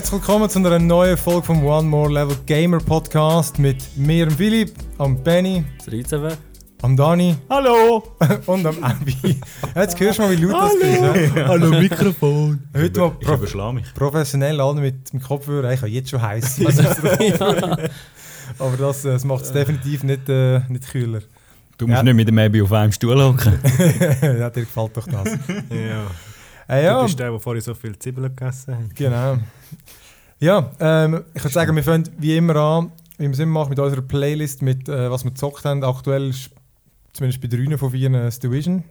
Herzlich willkommen zu einer neuen Folge vom One More Level Gamer Podcast mit mir, dem Philipp, am Benny, Das am Dani Hallo! und am Abby. Jetzt hörst du mal, wie laut das ist. ja? Hallo Mikrofon! Heute mal Ich überschlage mich. professionell alle mit dem Kopfhörer. Ich habe jetzt schon heiß. Aber das, äh, das macht es definitiv nicht, äh, nicht kühler. Du musst Ja. nicht mit dem Abby auf einem Stuhl hocken. ja, dir gefällt doch das. Ja. Äh, Du ja, bist der, der vorhin so viel Zwiebeln gegessen hat. genau. Ja, ähm, ich würde sagen, wir fangen wie immer an, wie wir es immer machen, mit unserer Playlist, mit äh, was wir gezockt haben. Aktuell ist zumindest bei drei von vier äh, das Division,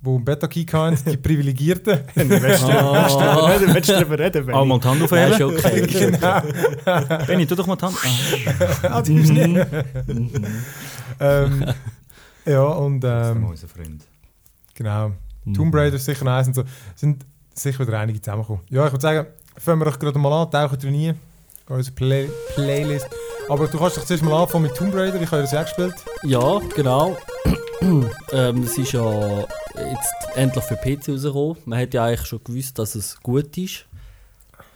wo ein Beta-Key haben, die Privilegierten. Du willst Ah. du willst darüber reden, Benni? Ah, mal die Hand Ja, ist aufheben. okay. genau. Benni, tu doch mal die Hand. Ah. Ah, du bist nicht. ähm, ja, und ähm, unser Freund. genau. Tomb Raider ist sicher eins und so. Sind sicher wieder einige zusammengekommen. Ja, ich würde sagen, fangen wir doch gerade mal an, tauchen drin rein. Unsere Play Playlist. Aber du kannst doch zuerst mal anfangen mit Tomb Raider, ich habe das ja gespielt. Ja, genau. ähm, es ist ja jetzt endlich für PC rausgekommen. Man hat ja eigentlich schon gewusst, dass es gut ist.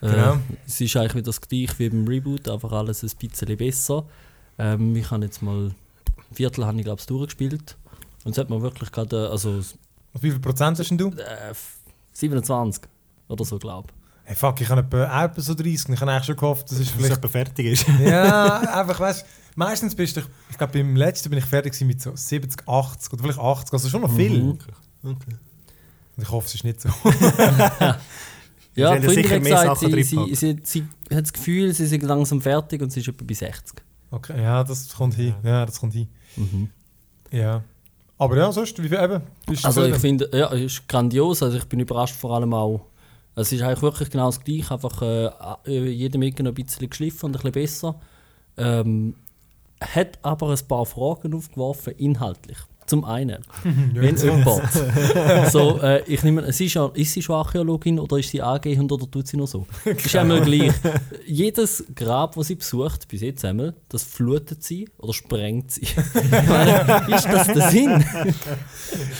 Äh, Genau. Es ist eigentlich wieder das gleiche wie beim Reboot, einfach alles ein bisschen besser. Ähm, ich habe jetzt mal ein Viertel habe ich, glaube ich, durchgespielt. Und es hat mir wirklich gerade, äh, also Und wie viel Prozent hast du? äh, 27 oder so, glaube Hey, fuck, ich habe etwa, so 30 und ich habe eigentlich schon gehofft, Dass es vielleicht... etwa fertig ist. ja, einfach, weißt meistens bist du, ich glaube beim letzten bin ich fertig mit so 70, 80 oder vielleicht 80, also schon noch viel. Mhm. Okay. Und ich hoffe, es ist nicht so. Ja, haben die ja Freundin sicher hat mehr gesagt, Sachen sie, sie, sie, sie hat das Gefühl, sie sind langsam fertig und sie ist etwa bei 60. Okay, ja, das kommt hin. Ja, das kommt hin. Mhm. Ja. Aber ja, sonst, wie viel eben? Bist du Also ich finde, ja, es ist grandios. Also ich bin überrascht vor allem auch. Es ist eigentlich wirklich genau das Gleiche, einfach äh, jede Ecke noch ein bisschen geschliffen und ein bisschen besser. Ähm, hat aber ein paar Fragen aufgeworfen, inhaltlich. Zum einen, wenn es jemand. so, äh, ich nehme, es ist, ja, ist sie schon Archäologin oder ist sie angehend oder tut sie nur so? ist einmal gleich. Jedes Grab, das sie besucht, bis jetzt einmal, das flutet sie oder sprengt sie. meine, ist das der Sinn?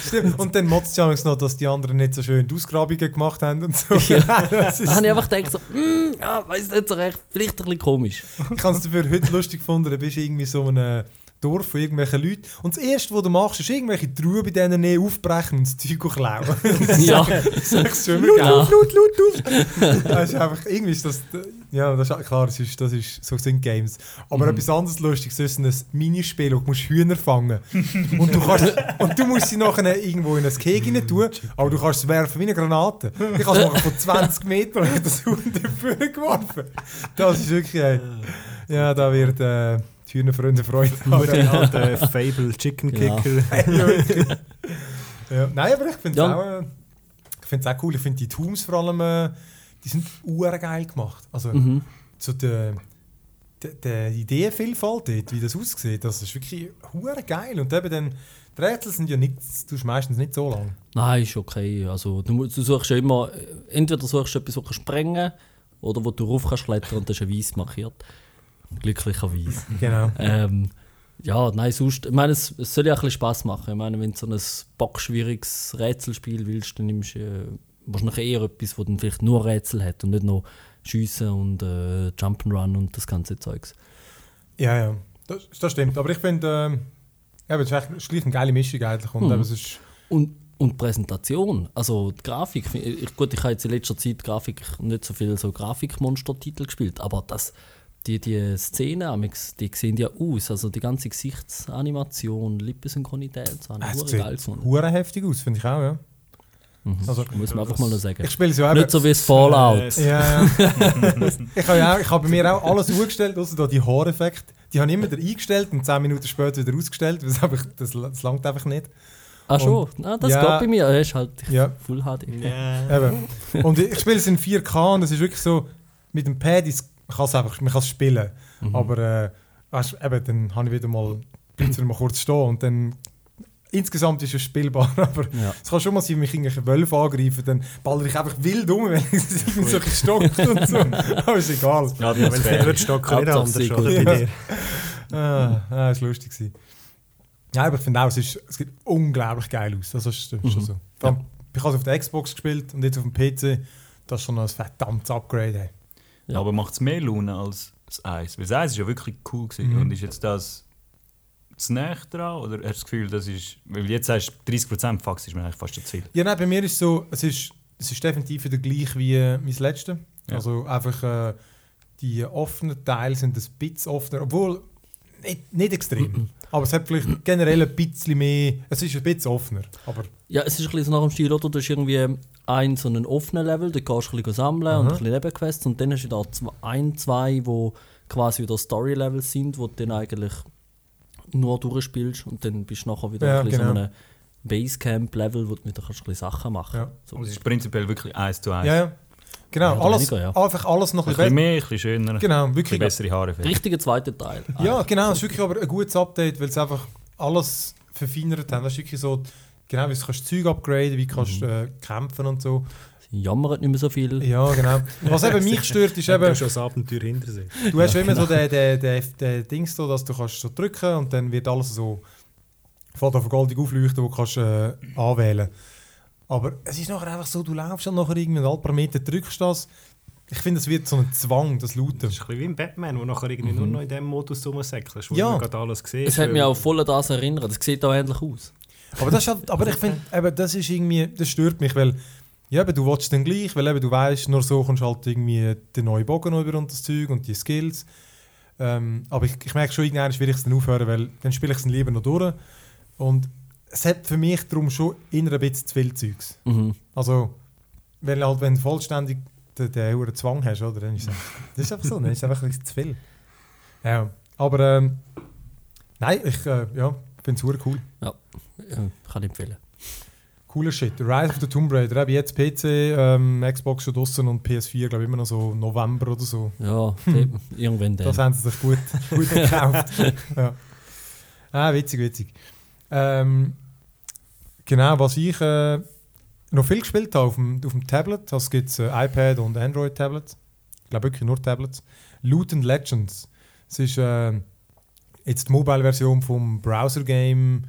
Stimmt. Und dann motzt ja noch, dass die anderen nicht so schön die Ausgrabungen gemacht haben und so. Ja. das Da habe ich einfach gedacht, so, mm, ja, weiß nicht so recht, vielleicht ein bisschen komisch. ich habe es dafür heute lustig gefunden, da bist du irgendwie so in einem Dorf von irgendwelchen Leuten und das Erste, was du machst, ist irgendwelche Trauben bei denen Nähe aufbrechen und das Zeug klauen. ja, das ist schon immer laut, laut, laut, laut. Das ist einfach, irgendwie ist das, ja, das ist klar, das ist, das ist, so sind Games. Aber etwas anderes Lustiges ist ein Minispiel, wo du musst Hühner fangen und du kannst, und du musst sie nachher irgendwo in ein Keg rein tun, aber du kannst es werfen wie eine Granate. Ich kann es machen von 20 Metern und ich habe das Huhn dafür geworfen. Das ist wirklich, ja, da wird äh, Hühnerfreunde Freude haben. Der alte Fable Chicken Genau. Kicker. Ja, nein, aber ich finde es Ja. auch, äh, ich find's auch cool. Ich finde die Tombs vor allem, äh, die sind geil gemacht. Also mhm. so die, die, die Ideenvielfalt dort, wie das aussieht, das ist wirklich hure geil. Und eben dann, die Rätsel sind ja nicht, du tust meistens nicht so lang. Nein, ist okay. Also, du, du suchst ja immer, äh, entweder suchst du etwas, was sprengen oder wo du rauf kannst klettern und das ist ein weiß markiert. Glücklicherweise. Genau. ähm, ja, nein, sonst, ich meine, es, es soll ja auch ein bisschen Spass machen. Ich meine, wenn du so ein bockschwieriges Rätselspiel willst, dann nimmst du äh, wahrscheinlich eher etwas, das dann vielleicht nur Rätsel hat und nicht noch Schiessen und äh, Jump'n'Run und das ganze Zeugs. Ja, ja, das, das stimmt. Aber ich finde, ähm, eben, es ist gleich eine geile Mischung eigentlich. Und es ist, Und, und Präsentation, also die Grafik, ich, gut, ich habe jetzt in letzter Zeit Grafik nicht so viel so Grafikmonster-Titel gespielt, aber das, die, die Szenen, die sehen ja aus, also die ganze Gesichtsanimation, Lippensynchronität, so habe ich sieht geil gefunden. hure heftig aus, finde ich auch, ja. Mhm. Also, Muss man einfach mal noch sagen. Ich spiele es ja. Nicht so wie das Fallout. Ja, ja. ich habe ja ich habe bei mir auch alles umgestellt, außer da die Haareffekte. Die habe ich immer wieder eingestellt und 10 Minuten später wieder ausgestellt, weil es einfach, das, das langt einfach nicht. Ach schon, ah, das ja. geht bei mir, es ist halt Ja. Full HD. Ja. Eben. Und ich spiele es in 4K und es ist wirklich so, mit dem Pad, ist, man kann es einfach man kann es spielen. Mhm. Aber äh, weißt, eben, dann habe ich wieder mal, bleibt es wieder mal kurz stehen und dann insgesamt ist es spielbar, aber Ja. es kann schon mal sein, wenn mich irgendwelche Wölfe angreifen, dann baller ich einfach wild um, wenn ich so stockt und so. Aber ist egal. Ja, wenn es wird, stocken nicht anders, oder? gut. Bei dir. Ah, ah, das war lustig. gewesen. Ja, aber ich finde auch, es, ist, es sieht unglaublich geil aus. Das ist, das ist schon so. Allem, Ich habe es auf der Xbox gespielt und jetzt auf dem PC. Das ist schon ein verdammtes Upgrade. Hey. Ja. Aber macht es mehr Laune als das Eis? Weil das Eis ist ja wirklich cool gewesen. Mhm. Und ist jetzt das zu näher dran? Oder hast du das Gefühl, das ist... Weil jetzt sagst du 30% Fax ist mir eigentlich fast zu viel. Ja, nein, bei mir ist es so, es ist, es ist definitiv wieder gleich wie äh, mein letzte. Ja. Also einfach äh, die offenen Teile sind ein bisschen offener, obwohl nicht, nicht extrem. aber es hat vielleicht generell ein bisschen mehr, es ist ein bisschen offener. Aber Ja, es ist ein bisschen so nach dem Stil, oder? Du hast irgendwie einen so einen offenen Level, da gehst du ein bisschen sammeln und Mhm. ein bisschen Nebenquests und dann hast du da zwei, ein, zwei, wo quasi wieder Story-Levels sind, wo du dann eigentlich nur durchspielst und dann bist du nachher wieder Ja, ein bisschen genau. so einem Basecamp-Level, wo du wieder kannst ein bisschen Sachen machen Ja. So. Und es ist prinzipiell wirklich eins zu eins. ja, ja. Genau, alles, weniger, ja. einfach alles noch Ein ein bisschen bisschen mehr, ein bisschen schöner, ein Genau, bisschen wirklich. bessere Haare. vielleicht. Richtiger zweiter Teil. Ja, genau, es ist wirklich aber ein gutes Update, weil es einfach alles verfeinert haben. Das ist wirklich so, genau, wie du kannst Zeug upgraden, wie du kannst Mhm. äh, kämpfen und so. Sie jammern nicht mehr so viel. Ja, genau. Was eben mich stört, ist Ich habe eben, schon das Abenteuer hinter sich. du hast immer so den, den, den, den Dings da, dass du kannst so drücken und dann wird alles so fällt auf goldig aufleuchten, wo du kannst äh, anwählen. Aber es ist nachher einfach so, du laufst dann nachher irgendwie ein paar Meter, drückst das. Ich finde, es wird so ein Zwang, das Lauten. Das ist ein bisschen wie im Batman, wo nachher irgendwie nur noch in dem Modus rumsäckelst, wo Ja. du gerade alles siehst. Es hat mich auch voll an das erinnert. Das sieht auch ähnlich aus. Aber, das halt, aber ich finde, das ist irgendwie, das stört mich, weil ja, eben, du willst dann gleich, weil eben, du weißt, nur so kommst du halt irgendwie den neuen Bogen über und das Zeug und die Skills. Ähm, aber ich, ich merke schon, irgendwann will ich es dann aufhören, weil dann spiele ich es lieber noch durch. Und es hat für mich darum schon immer ein bisschen zu viel Zeugs. Mhm. Also, wenn, halt, wenn du vollständig den, den hohen Zwang hast, oder, dann ist es das ist einfach so, dann ist es einfach ein bisschen zu viel. Ja, aber ähm, nein, ich äh, ja, finde es cool. Ja, kann ich empfehlen. Cooler Shit. Rise of the Tomb Raider. Eben jetzt PC, ähm, Xbox schon draussen und PS4, glaube ich, immer noch so November oder so. Ja, die- irgendwann dann. Das haben sie sich gut, gut gekauft. ja. Ah, witzig, witzig. Ähm, genau, was ich äh, noch viel gespielt habe auf dem, auf dem Tablet, das gibt es äh, iPad und Android-Tablets. Ich glaube wirklich nur Tablets. Loot and Legends. Es ist äh, jetzt die Mobile-Version vom Browser-Game.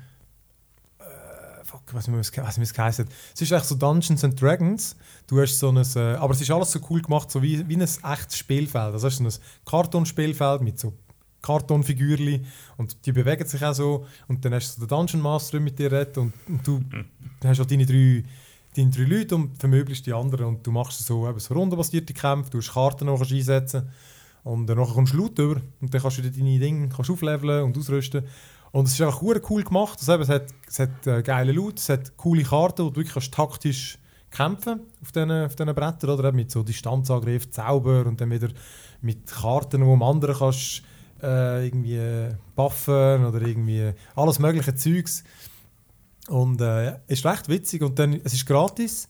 Fuck, ich weiß nicht, mehr, wie es- geheißen. Es ist echt so Dungeons and Dragons. Du hast so ein, äh, aber es ist alles so cool gemacht, so wie, wie ein echtes Spielfeld. Das ist so ein Kartonspielfeld mit so Kartonfigürli und die bewegen sich auch so. Und dann hast du so den Dungeon Master mit dir redet und, und du hast halt deine drei, deine drei Leute und vermöglichst die anderen und du machst so, eben so rundenbasierte Kämpfe, du hast Karten noch einsetzen und dann kommst du Loot über und dann kannst du dir deine Dinge kannst aufleveln und ausrüsten. Und es ist einfach cool gemacht. Also es hat, es hat äh, geile Loot, es hat coole Karten, wo du wirklich kannst taktisch kämpfen auf diesen, auf diesen Brettern, oder? Mit so Distanzangriff, Zauber und dann wieder mit Karten, wo am anderen kannst äh, irgendwie buffen oder irgendwie alles mögliche Zeugs. Und äh, ist recht witzig und dann, es ist gratis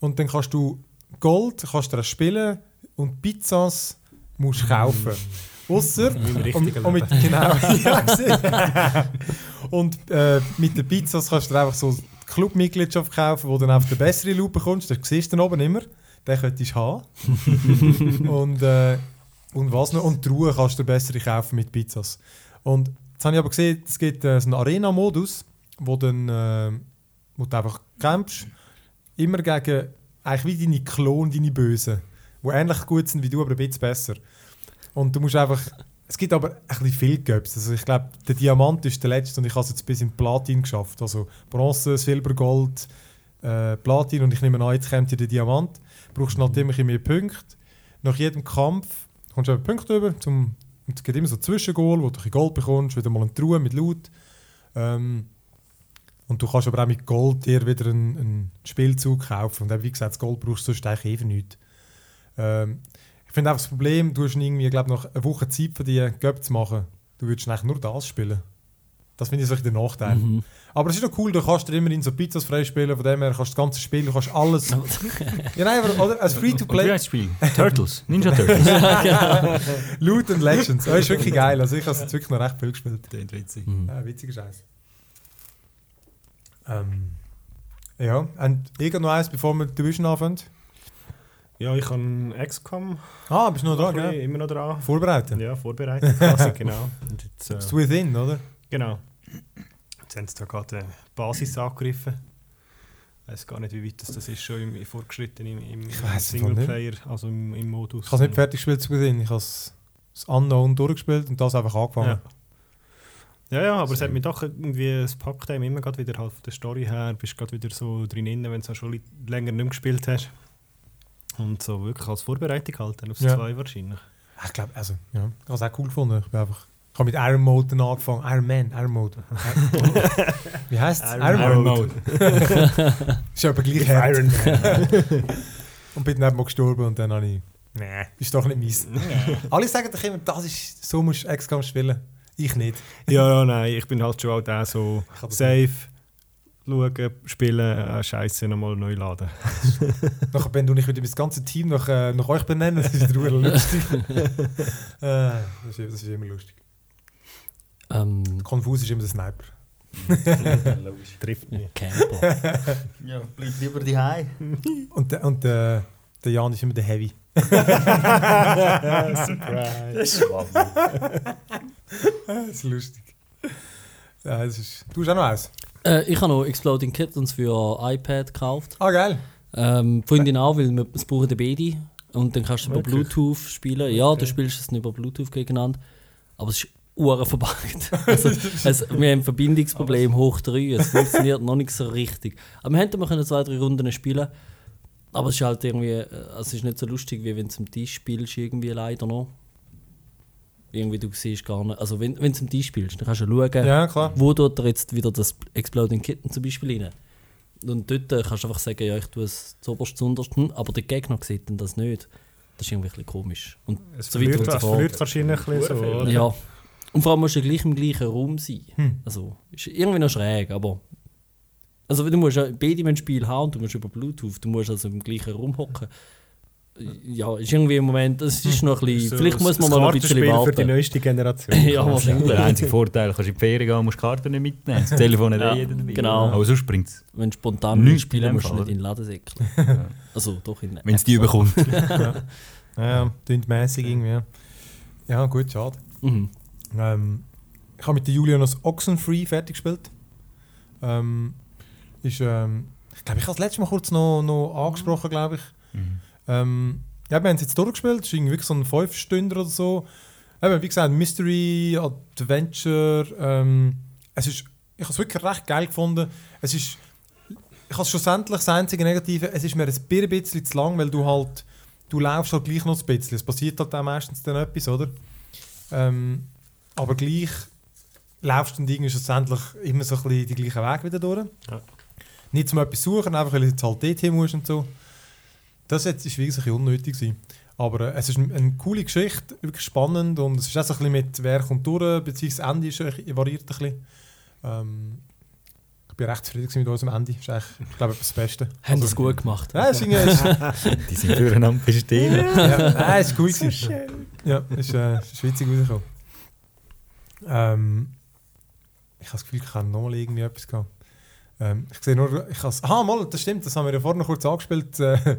und dann kannst du Gold, kannst du spielen und Pizzas musst kaufen. Ausser und, und mit, genau, ja, und äh, mit den Pizzas kannst du einfach so Clubmitgliedschaft kaufen, wo du dann auf den besseren Loop bekommst. Das siehst du dann oben immer. Den könntest du haben. und, äh, und was noch? Und die Ruhe kannst du dir bessere kaufen mit Pizzas. Und jetzt habe ich aber gesehen, es gibt äh, so einen Arena-Modus, wo, dann, äh, wo du einfach kämpfst. Immer gegen eigentlich wie deine Klon, deine Bösen. Die ähnlich gut sind wie du, aber ein bisschen besser. Und du musst einfach. Es gibt aber ein bisschen viel Göps. Also ich glaube, der Diamant ist der letzte und ich habe es jetzt bis in Platin geschafft. Also Bronze, Silber, Gold, äh, Platin und ich nehme an, jetzt kommt ja der Diamant. Brauchst immer ein bisschen mehr Punkte. Nach jedem Kampf kommst du eben Punkte über. Zum, und es gibt immer so Zwischengoal, wo du ein bisschen Gold bekommst, wieder mal eine Truhe mit Loot. Ähm, und du kannst aber auch mit Gold dir wieder einen, einen Spielzug kaufen. Und eben, wie gesagt, das Gold brauchst du sonst eigentlich eh für nichts. Ähm, finde einfach das Problem, du hast irgendwie, glaube nach einer Woche Zeit für die Göpp zu machen. Du würdest eigentlich nur das spielen. Das finde ich so ein bisschen der Nachteil. Mhm. Aber es ist doch cool, du kannst dir immerhin so Pizzas freispielen, von dem her kannst du das ganze Spiel, du kannst alles... ja nein, aber oder, als wie Free-to-Play... heißt das Spiel? Turtles. Ninja Turtles. Loot and Legends. Das ist wirklich geil. Also ich habe es jetzt wirklich noch recht viel gespielt. Klingt witzig. Mhm. Ja, witziger Scheiß. Ähm, ja, und irgend noch eins, bevor wir die Division anfangen? Ja, ich habe XCOM Ah, bist du noch bisschen- gell? immer noch dran. Vorbereiten. Ja, vorbereitet. quasi, genau. Und jetzt, äh, within, oder? genau. Jetzt haben sie da gerade die Basis angegriffen. Ich weiß gar nicht, wie weit das, das ist, schon im, fortgeschritten im, im Singleplayer, also im, im Modus. Ich habe es nicht fertig gespielt zu Beginn. Ich habe das Unknown durchgespielt und das einfach angefangen. Ja, ja, aber es hat mich doch irgendwie, es packt einem immer grad wieder halt von der Story her, bist gerade wieder so drin, wenn du schon länger nicht mehr gespielt hast. Und so wirklich als Vorbereitung halt, dann aufs Ja. 2 wahrscheinlich. Ich glaube, also, ja, ich habe es auch cool gefunden. Ich bin einfach... Ich habe mit Iron Mode dann angefangen. Iron Man, Iron Mode. Wie heißt es? Iron Mode. Ist aber gleich hart. und bin dann mal gestorben und dann habe ich... Nee, ist doch nicht meins. Alle sagen doch immer, das ist, so musst du XCOM spielen. Ich nicht. ja, ja, nein, ich bin halt schon auch der so safe, schauen, spielen, äh, Scheiße nochmal neu laden. Nachher bin du nicht wieder mein ganzes Team nach, äh, nach euch benennen. Das ist verdammt lustig. äh, das, ist, das ist immer lustig. Ähm, Konfus ist immer der Sniper. Trifft mich. Camper. Ja, bleib lieber daheim. Und, der- und der der Jan ist immer der Heavy. Surprise. Das ist lustig. Ja, das ist, du hast auch noch eins. Äh, ich habe noch Exploding Kittens für iPad gekauft. Ah, geil. Ähm, Freundin auch, weil wir es brauchen Bedi. Und dann kannst du über Wirklich? Bluetooth spielen. Ja, du spielst es nicht über Bluetooth gegeneinander. Aber es ist uhren verbuggt. also, es, wir haben ein Verbindungsproblem hoch 3. Es funktioniert noch nicht so richtig. Aber wir hätten können zwei, drei Runden spielen. Aber es ist halt irgendwie, äh, es ist nicht so lustig, wie wenn du am Tisch spielst, irgendwie leider noch. Irgendwie du siehst gar nicht. Also wenn, wenn du am Tisch spielst, dann kannst du schauen, Ja, klar. wo er jetzt wieder das Exploding Kitten zum Beispiel rein. Und dort äh, kannst du einfach sagen, ja, ich tue es zuoberst, zuunterst, hm, aber der Gegner sieht dann das nicht. Das ist irgendwie ein bisschen komisch. Und Es so verliert, es verliert wahrscheinlich ein bisschen so, oder? Ja. Und vor allem musst du gleich im gleichen Raum sein. Hm. Also, ist irgendwie noch schräg, aber. Also, du musst ja beide müssen Spiel haben und du musst über Bluetooth, du musst also im gleichen Raum hocken. Ja, ist irgendwie im Moment, das ist noch ein bisschen. So vielleicht muss man mal noch ein bisschen Kartenspiel für die warten. neueste Generation. Ja, wahrscheinlich. Der einzige Vorteil, kannst du in die Ferien gehen und musst die Karte nicht mitnehmen. Das Telefon hat Ja, eh jeder dabei. genau. Aber sonst bringt es. Wenn du spontan willst spielen musst du nicht in den Laden säckeln. Also, doch in Wenn es die überkommt. Ja, tönt mäßig irgendwie. ja. Ja, gut, schade. Mhm. Ähm, ich habe mit der Julia noch das Oxenfree fertig gespielt. Ähm, ist, ähm, ich glaube, ich habe das letzte Mal kurz noch, noch angesprochen, glaube ich. Mhm. Ähm, ja, wir haben es jetzt durchgespielt. Es ist irgendwie so ein 5 Stunden oder so. Eben, wie gesagt, Mystery, Adventure. Ähm, es ist, ich habe es wirklich recht geil gefunden. Es ist, ich habe schlussendlich das einzige Negative, es ist mir ein bisschen zu lang, weil du halt, du laufst halt gleich noch ein bisschen. Es passiert halt auch meistens dann etwas, oder? Ähm, aber gleich laufst du dann irgendwie schlussendlich immer so ein bisschen die gleichen Weg wieder durch. Ja. Nicht zum etwas suchen, einfach weil du jetzt halt dort hin musst und so. Das jetzt ist wirklich ein bisschen unnötig gewesen. Aber äh, es ist eine, eine coole Geschichte, wirklich spannend und es ist auch so ein bisschen mit Wer kommt durch, beziehungsweise das Ende ist, variiert ein bisschen. Ähm, ich bin recht zufrieden mit unserem Ende. Das ist eigentlich, ich glaube, das Beste. Haben das gut gemacht. Ja, es ist, es Die sind füreinander bestehen. ja, nein, es ist cool gewesen. Ja, es ist, äh, es ist witzig rausgekommen. Ähm, ich habe das Gefühl, ich habe noch mal irgendwie etwas gehabt. Ähm, ich sehe nur, ich has, ah, mal, das stimmt, das haben wir ja vorhin noch kurz angespielt. Äh,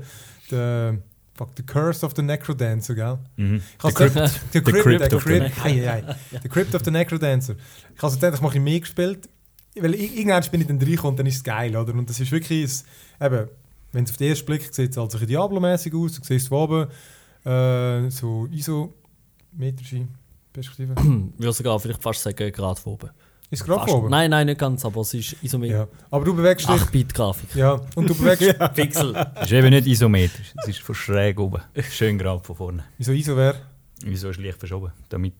der, fuck, the Curse of the Necrodancer, gell? Mhm. Ich The Crypt- The the Crypt, of the Crypt, ei, ei, ei. The Crypt of the Necrodancer. Ich habe gedacht, ich mache mehr gespielt, weil ich- irgendwann bin ich dann reingekommen und dann ist es geil, oder? Und das ist wirklich, ein, eben, wenn es auf den ersten Blick sieht, es halt so ein bisschen Diablo-mäßig aus, du siehst von oben, äh, so isometrische Perspektive. Ich würde sogar vielleicht fast sagen, gerade von oben. Ist es gerade oben? Nein, nein, nicht ganz, aber es ist isometrisch. Ja. Aber du bewegst dich, 8-Bit-Grafik. ja, und du bewegst, Pixel. Das ist eben nicht isometrisch. Es ist von schräg oben. Schön gerade von vorne. wieso ISO wäre? Wieso ist leicht verschoben? Damit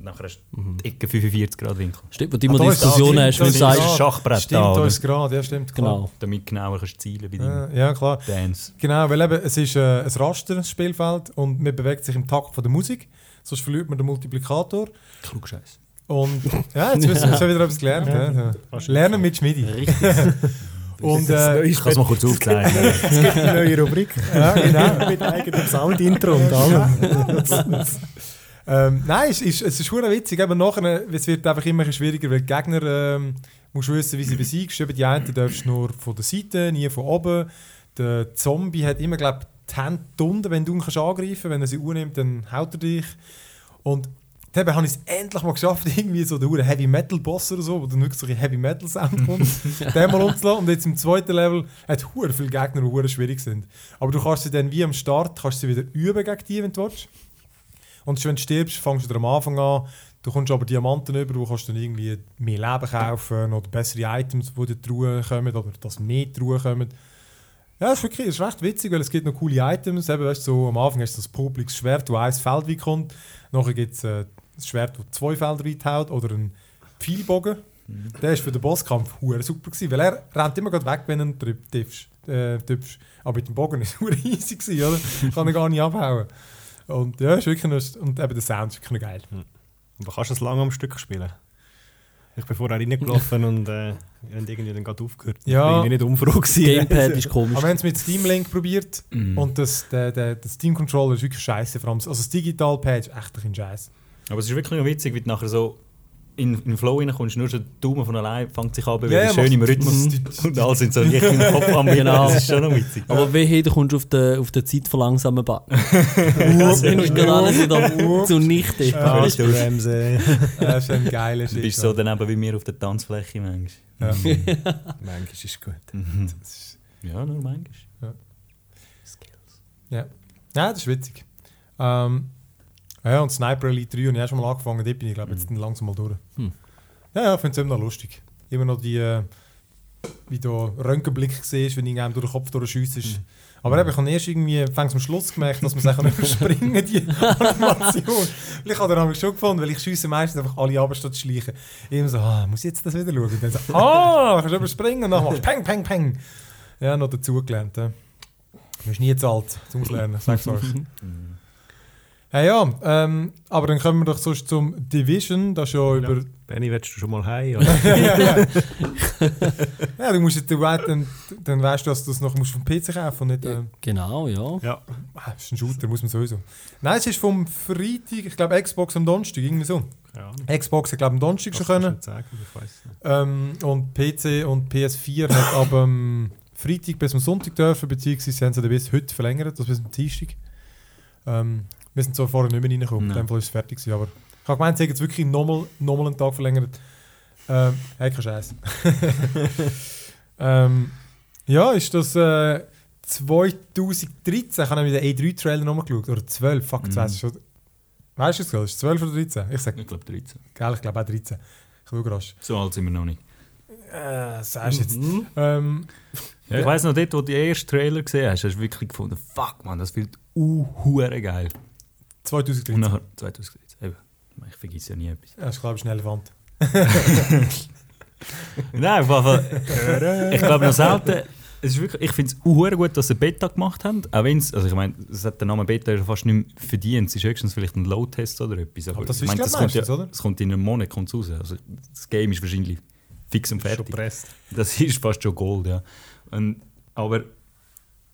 nachher hast du Mhm. die Ecke 45 Grad Winkel. Stimmt, wo du Ah, immer ist das, Diskussionen stimmt, hast, ist du sagst, das Schachbrett Stimmt, da, ist es gerade, ja stimmt. Klar. genau. Damit genauer kannst du zielen bei deinem Ja, ja, klar. Dance. Genau, weil eben, es ist äh, ein Raster, das Spielfeld, und man bewegt sich im Takt von der Musik, sonst verliert man den Multiplikator. Klugscheiß. Und ja, jetzt wissen wir schon wieder etwas gelernt. Ja. Ja. Lernen mit Schmidi. Richtig. Und äh, Ich kann es mal kurz aufzeigen. Es gibt eine neue Rubrik. ja, genau. Mit eigenem Sound-Intro und allem. ähm, nein, es ist, es ist hure witzig. Eben nachher, es wird einfach immer schwieriger, weil die Gegner ähm, musst du wissen, wie sie besiegst. Eben die einen darfst du nur von der Seite, nie von oben. Der Zombie hat immer, glaube die Hände unten, wenn du ihn kannst angreifen kannst. Wenn er sie unnimmt, dann haut er dich. Und Dann habe ich es endlich mal geschafft, irgendwie so der Heavy Metal Boss oder so, wo dann wirklich so ein Heavy Metal Sound kommt, den mal umzulassen. Und jetzt im zweiten Level hat es viele Gegner, die hure schwierig sind. Aber du kannst sie dann wie am Start kannst sie wieder üben gegen die, wenn du willst. Und wenn du stirbst, fängst du wieder am Anfang an. Du kommst aber Diamanten über, du kannst dann irgendwie mehr Leben kaufen oder bessere Items, die die Truhe kommen oder dass mehr Truhe kommen. Ja, das ist wirklich das ist recht witzig, weil es gibt noch coole Items. Eben, weißt, so, am Anfang hast du das Publix Schwert, das ein Feld weit kommt. Nachher gibt es äh, das Schwert, das zwei Felder weit haut oder ein Pfeilbogen. Der war für den Bosskampf hure super, gewesen, weil er rennt immer weg, wenn du ihn triffst. Äh. Aber mit dem Bogen war es hure easy, gewesen, oder? Kann er gar nicht abhauen. Und ja, ist wirklich noch, und eben der Sound ist wirklich noch geil. Aber kannst du es lange am Stück spielen? Ich bin vorher reingelaufen und äh, wir haben irgendwie dann gerade aufgehört. Ja. Ich bin nicht umfroh gewesen. Gamepad ist komisch. Aber wir haben es mit Steam Link probiert Mhm. und das, der, der, der Steam Controller ist wirklich scheiße. Vor allem, also das Digital Pad ist echt ein Scheiß. Aber es ist wirklich noch witzig, wie du nachher so in, in den Flow reinkommst, nur schon der Daumen von allein fängt sich an, Ja, ja, schön im Rhythmus. Mhm. Und alle sind so richtig im Kopf am Bilden. Genau. Das ist schon noch witzig. Aber wehe, du kommst auf den, auf den Zeit verlangsamen Button. Dann ist gerade alles wieder zunichte. Ja. Das ist ein geiler Du Shit. bist so daneben wie wir auf der Tanzfläche manchmal. Ja. Manchmal ist es gut. Mhm. Ja, nur manchmal. Ja, das ist witzig. Ähm, ja, und Sniper Elite 3 habe ich auch schon mal angefangen, dort bin ich glaube jetzt dann langsam mal durch. Hm. Ja, ja, ich finde es immer noch lustig. Immer noch die, äh, wie du Röntgenblick siehst, wenn irgendjemand durch den Kopf durchschießt. Hm. Aber eben, ich habe erst irgendwie fängst am Schluss gemerkt, dass man sich überspringen die Animation. Hat er nämlich schon gefunden, weil ich schiesse meistens einfach alle ab statt zu schleichen. Immer so, ah, muss ich jetzt das wieder schauen? Und dann so, ah, kannst du überspringen und dann machst du peng, peng, peng. Ja, noch dazugelernt. Ja. Du bist nie zu alt zum Auslernen, sag's euch. Ja, ja, ähm, aber dann kommen wir doch sonst zum Division, das ist ja über... Benny, willst du schon mal heim? Oder? ja, du musst jetzt, du, dann, dann weißt du, dass du das noch musst vom PC kaufen und nicht... Ähm, Genau, ja. ja. ah, das ist ein Shooter, muss man sowieso. Nein, es ist vom Freitag, ich glaube Xbox am Donnerstag, irgendwie so. ja. Xbox hat glaube am Donnerstag schon können. Ich sagen, ich weiß nicht. Ähm, und PC und PS4 hat ab am Freitag bis am Sonntag dürfen, beziehungsweise sie haben sie dann bis heute verlängert, das bis am Dienstag. Ähm, wir sind zwar vorher nicht mehr reingekommen, in dem Fall ist es fertig gewesen, aber ich habe gemeint, sie haben jetzt wirklich nochmal nochmal einen Tag verlängert. Ähm, hey, kein Scheiß. ähm, ja, ist das äh, 2013, ich habe nämlich den E3-Trailer nochmal geschaut, oder 12, fuck, Mhm. mm. weißt du schon. Weißt du es gerade? Ist es 12 oder 13? Ich Ich glaube 13. geil, ich glaube auch 13. Ich will rasch. So alt sind wir noch nicht. Äh, sagst du jetzt. Mhm. Ähm, Ja, ich weiss noch, dort, wo du den ersten Trailer gesehen hast, hast du wirklich gefunden, fuck man, das fühlt uh, geil. 2013. Und nachher 2013. Eben, ich vergesse ja nie etwas. Ja, das ist, glaube ich, ein Elefant. Nein, auf jeden Fall. ich glaube noch selten. Es ist wirklich, ich finde es uh, gut, dass sie Beta gemacht haben. Auch wenn es, also ich meine, es hat der Name Beta ja fast nicht mehr verdient. Es ist höchstens vielleicht ein Load-Test oder etwas. Aber das ich ist, glaub das kommt, ja, oder? das kommt in einem Monat kommt's raus. Also das Game ist wahrscheinlich fix und Schon fertig. presst. Das ist fast schon Gold, ja. Und, aber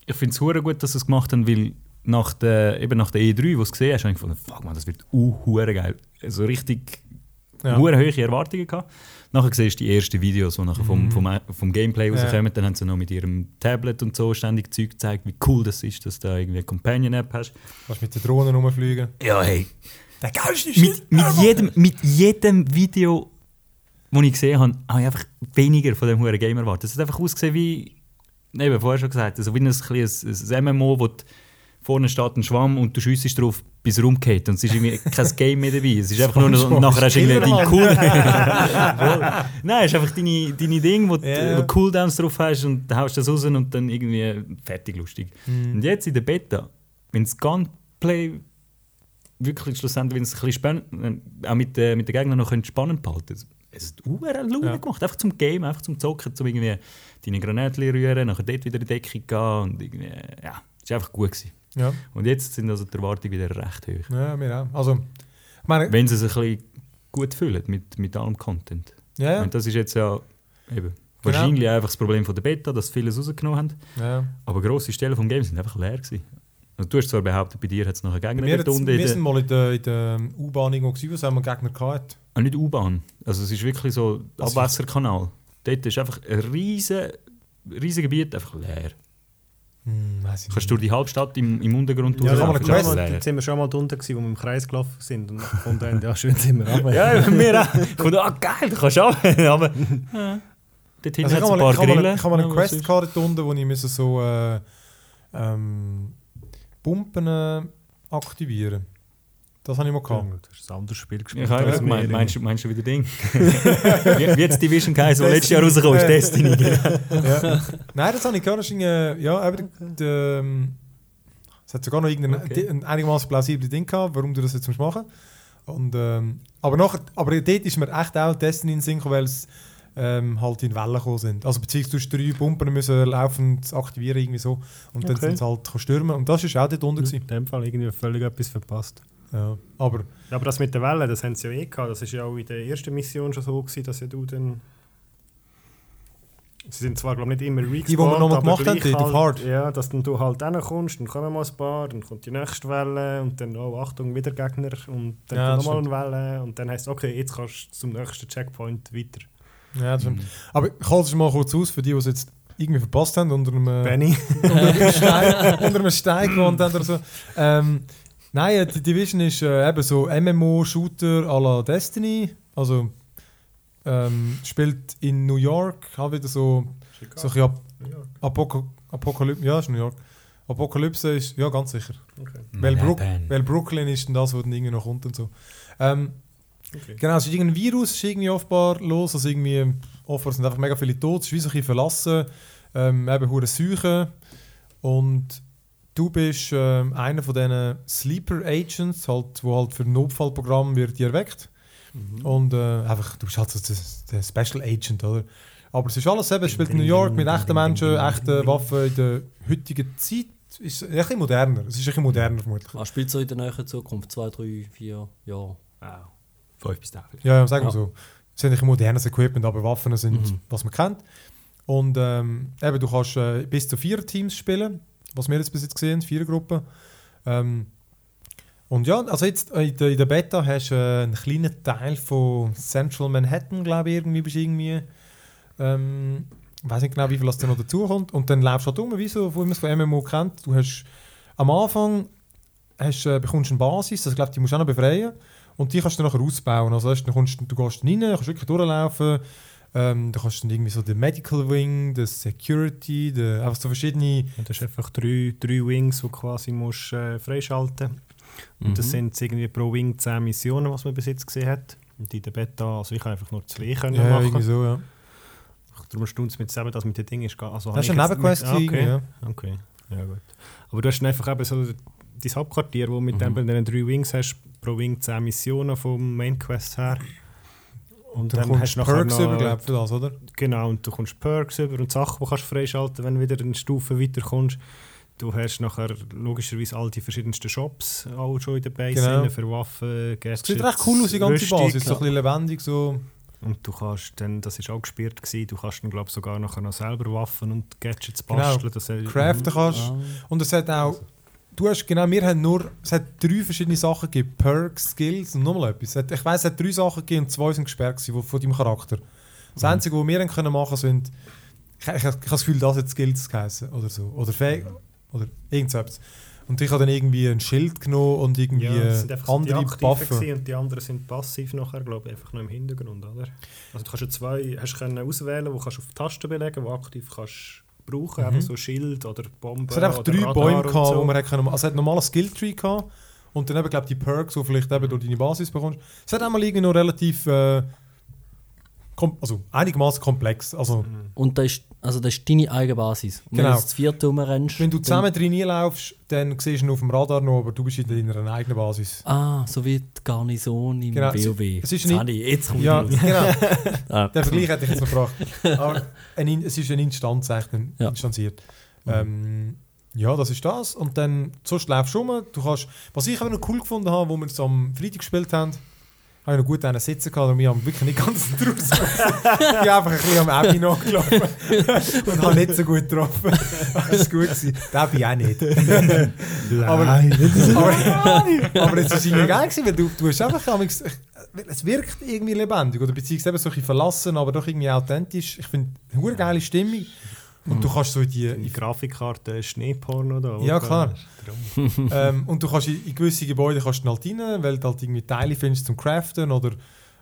ich finde es gut, dass sie es gemacht haben, weil nach der, eben nach der E3, wo du es gesehen hast, habe ich gefunden, fuck man, das wird uh, geil. Also richtig Ja. hohe Erwartungen gehabt. Nachher siehst du die ersten Videos, die nachher vom, vom, vom Gameplay Mhm. Ja. rauskommen. Dann haben sie noch mit ihrem Tablet und so ständig Zeug gezeigt, wie cool das ist, dass du da irgendwie eine Companion-App hast. Kannst mit den Drohnen rumfliegen. Ja, hey. Der geilste Mit, mit, jedem, mit jedem Video, das ich gesehen habe, habe ich einfach weniger von dem huren Game erwartet. Es hat einfach ausgesehen wie, eben vorher schon gesagt, also wie ein, kleines- ein MMO, wo du, vorne steht ein Schwamm und du schiessest drauf, bis er umgeht. Und es ist irgendwie kein Game mehr dabei. Es ist einfach nur noch, und nachher hast du irgendwie dein Cool... Nein, es ist einfach deine, deine Ding, wo wo du Cooldowns drauf hast und dann haust du das raus und dann irgendwie fertig lustig. Mhm. Und jetzt in der Beta, wenn das Gunplay wirklich schlussendlich, wenn es ein bisschen spannend, äh, auch mit, äh, mit den Gegnern noch spannend behalten es es ist uber Laune Ja. gemacht, einfach zum Game, einfach zum Zocken, zum irgendwie deine Granaten rühren, nachher dort wieder in die Deckung gehen und irgendwie, ja, es war einfach gut gewesen. Ja, Und jetzt sind also die Erwartungen wieder recht hoch. ja, mir auch. Also, meine, Wenn sie es ein bisschen gut fühlen mit, mit allem Content. ja, ja. Und das ist jetzt ja eben wahrscheinlich einfach das Problem von der Beta, dass vieles rausgenommen haben. ja. Aber grosse Stellen vom Game sind einfach leer gewesen. Also, du hast zwar behauptet, bei dir hat es noch einen Gegner Wir, unten. wir sind mal in der, in der U-Bahn irgendwo gewesen, was haben wir Gegner gehabt? Ah, nicht U-Bahn. Also es ist wirklich so ein ist- Abwasserkanal. Dort ist einfach ein riesen, riesen Gebiet einfach leer. Hm, weiss ich Kannst du die halbe Stadt im, im Untergrund Ja, sind wir Quest- mal- dort sind wir schon mal unten gewesen, wo wir im Kreis gelaufen sind und gefunden haben, ja schön sind wir runter. Ja, mir auch. Ich dachte, ah geil, du kannst auch. Aber ja. dort hinten Also ein mal, paar ich Grillen. ich habe mal eine Ja, was Quest gehabt dort unten, wo ich müssen so äh, ähm, Pumpen äh, aktivieren Das habe ich mal gehabt. das ist ein anderes Spiel Ich gespielt. habe als gemeint, wir. meinst, du- meinst du wieder Ding? wie, wie jetzt Division geheißen, wo letztes Jahr rausgekommen ist, Destiny. ja. Nein, das habe ich gehört. Das ist irgendwie, ja, eben, der, ähm, es hat sogar noch irgendein Okay. ein einigermaßen plausibles Ding gehabt, warum du das jetzt musst machen und ähm, aber, nachher, aber dort ist mir echt auch Destiny in den Sinn gekommen, weil es ähm, halt in Wellen gekommen sind. Also beziehungsweise drei Pumpen müssen laufend aktivieren, irgendwie so. Und dann Okay. sind sie halt stürmen. Und das ist auch dort unten. In dem Fall irgendwie völlig etwas verpasst. Ja. Aber aber das mit der Welle, das haben sie ja eh gehabt. Das ist ja auch in der ersten Mission schon so gewesen, dass ja du dann... Sie sind zwar, glaube ich, nicht immer respawned, Die, die wir noch mal aber gemacht haben, die auf Hard. Ja, dass dann du halt reinkommst, dann kommen mal ein paar, dann kommt die nächste Welle und dann, oh Achtung, wieder Gegner und dann Ja, kommt nochmal eine Welle und dann heisst es, okay, jetzt kannst du zum nächsten Checkpoint weiter. Ja, das stimmt. Aber ich halte es mal kurz aus, für die, die es jetzt irgendwie verpasst haben, unter einem, Benny. unter einem Stein, unter einem Stein gewohnt haben oder so. Ähm, nein, äh, die Division ist äh, eben so MMO-Shooter à la Destiny. Also ähm, spielt in New York, halt wieder so, so ein Ap Apoko Apokalypse. Ja, ist New York. Apokalypse ist, ja, ganz sicher. Okay. Weil, Brook, weil Brooklyn ist dann das, wo dann irgendwie noch kommt und so. Ähm, Okay. Genau, es ist irgendein Virus ist irgendwie offenbar los, also irgendwie offenbar sind einfach mega viele tot, es ist wie so ein bisschen verlassen, ähm, eben hure Seuchen und du bist ähm, einer von diesen Sleeper Agents, halt, wo halt für ein Notfallprogramm wird dir erweckt und äh, einfach, du bist halt so der, Special Agent, oder? Aber es ist alles eben, es spielt in New York mit echten Menschen, echten Waffen in der heutigen Zeit. Ist ein bisschen moderner, es ist ein bisschen moderner vermutlich. Was spielt so in der näheren Zukunft? Zwei, drei, vier Jahre? Wow. Fünf bis zehn. Ja, ja sagen wir Ja. so. Es sind ein modernes Equipment, aber Waffen sind, Mhm. was man kennt. Und ähm, eben, du kannst äh, bis zu vier Teams spielen, was wir jetzt bis jetzt gesehen haben, vier Gruppen. Ähm, und ja, also jetzt äh, in der, in der Beta hast du äh, einen kleinen Teil von Central Manhattan, glaube ich, irgendwie bist irgendwie. Ähm, ich weiß nicht genau, wie viel das dann noch dazukommt. Und dann läufst du halt um, wie so, wie man es von MMO kennt. Du hast am Anfang hast, äh, bekommst eine Basis, also ich glaube, die musst du auch noch befreien. Und die kannst du nachher ausbauen. Also weißt, dann du gehst dann rein, kannst wirklich durchlaufen. Ähm, da kannst du dann irgendwie so den Medical Wing, den Security, den, einfach so verschiedene... Ja, das ist einfach drei, drei Wings, die du quasi musst, äh, freischalten Und das Mhm. sind irgendwie pro Wing 10 Missionen, was man bis jetzt gesehen hat. Und in der Beta, also ich kann einfach nur zwei können Ja, machen. irgendwie so, ja. Darum stund es mit zusammen, dass mit den Dingen ist. Also Das ist eine Nebenquest ah, ja. okay. okay, ja gut. Aber du hast dann einfach eben so dein Hauptquartier, wo mit Mhm. den drei Wings hast, pro Wing 10 Missionen vom Main Quest her. Und Dann, dann, kommst hast du du Perks über, glaube für das, oder? Genau, und du kommst Perks über und Sachen, die kannst du freischalten, wenn du wieder eine Stufe weiter kommst. Du hast nachher logischerweise all die verschiedensten Shops auch schon in der Base Genau. für Waffen, Gadgets, sieht recht cool aus, die ganze Rüstung. Basis. So ein bisschen lebendig, so... Und du kannst dann, das ist auch gesperrt gewesen, du kannst dann glaube sogar nachher noch selber Waffen und Gadgets Genau. basteln. Das ist- Craften kannst. Ah. Und es hat auch... Du hast genau, wir haben nur... Es hat drei verschiedene Sachen gegeben. Perks, Skills und nochmal etwas. Hat, ich weiss, es hat drei Sachen gegeben und zwei sind gesperrt gewesen, von deinem Charakter. Das Mhm. Einzige, was wir haben können machen sind... Ich, ich, ich habe das Gefühl, das hat Skills geheißen oder so. Oder Fähig... Oder irgend so etwas. Und ich habe dann irgendwie ein Schild genommen und irgendwie Ja, das sind einfach so die andere Waffen. gewesen und die anderen sind passiv nachher, glaube ich, einfach noch im Hintergrund, oder? Also du kannst ja zwei hast können auswählen, wo kannst du auf die Tasten belegen, wo aktiv kannst brauchen, Mhm. so Schild oder Bombe Es hat einfach drei Radar Bäume gehabt, so. wo man hat können, also es hat einen normalen Skilltree gehabt und dann eben, glaube die Perks, die vielleicht eben durch deine Basis bekommst. Es hat einmal irgendwie noch relativ, äh, kom also einigermaßen komplex. Also. Und das ist, also das ist deine eigene Basis. Und Genau. Wenn du das vierte rumrennst... wenn du zusammen drin laufst, dann siehst du ihn auf dem Radar noch, aber du bist in deiner eigenen Basis. Ah, so wie die Garnison im Genau, WoW. es ist Jetzt nicht- ich- Jetzt kommt Ja, raus. genau. Ah. Den Vergleich hätte ich jetzt noch gebracht. Aber ein, In- es ist eine Instanz, echt ein- Ja. instanziert. Ähm, ja, das ist das. Und dann sonst läufst du rum. Du kannst, was ich aber noch cool gefunden habe, wo wir es am Freitag gespielt haben, habe ich noch gut einen sitzen gehabt und wir haben wirklich nicht ganz draus. ich bin einfach ein bisschen am Abby nachgelaufen und habe nicht so gut getroffen. Alles gut gewesen. Der ich auch nicht. aber, aber, aber es war irgendwie geil, gewesen, weil du, du hast einfach es wirkt irgendwie lebendig oder beziehungsweise eben so ein bisschen verlassen, aber doch irgendwie authentisch. Ich finde eine geile Stimmung. Und du kannst so in die, Die Grafikkarte Schneeporno da. Ja, oder? klar. Ähm, und du kannst in, in gewisse Gebäude kannst du halt rein, weil du halt irgendwie Teile findest zum Craften oder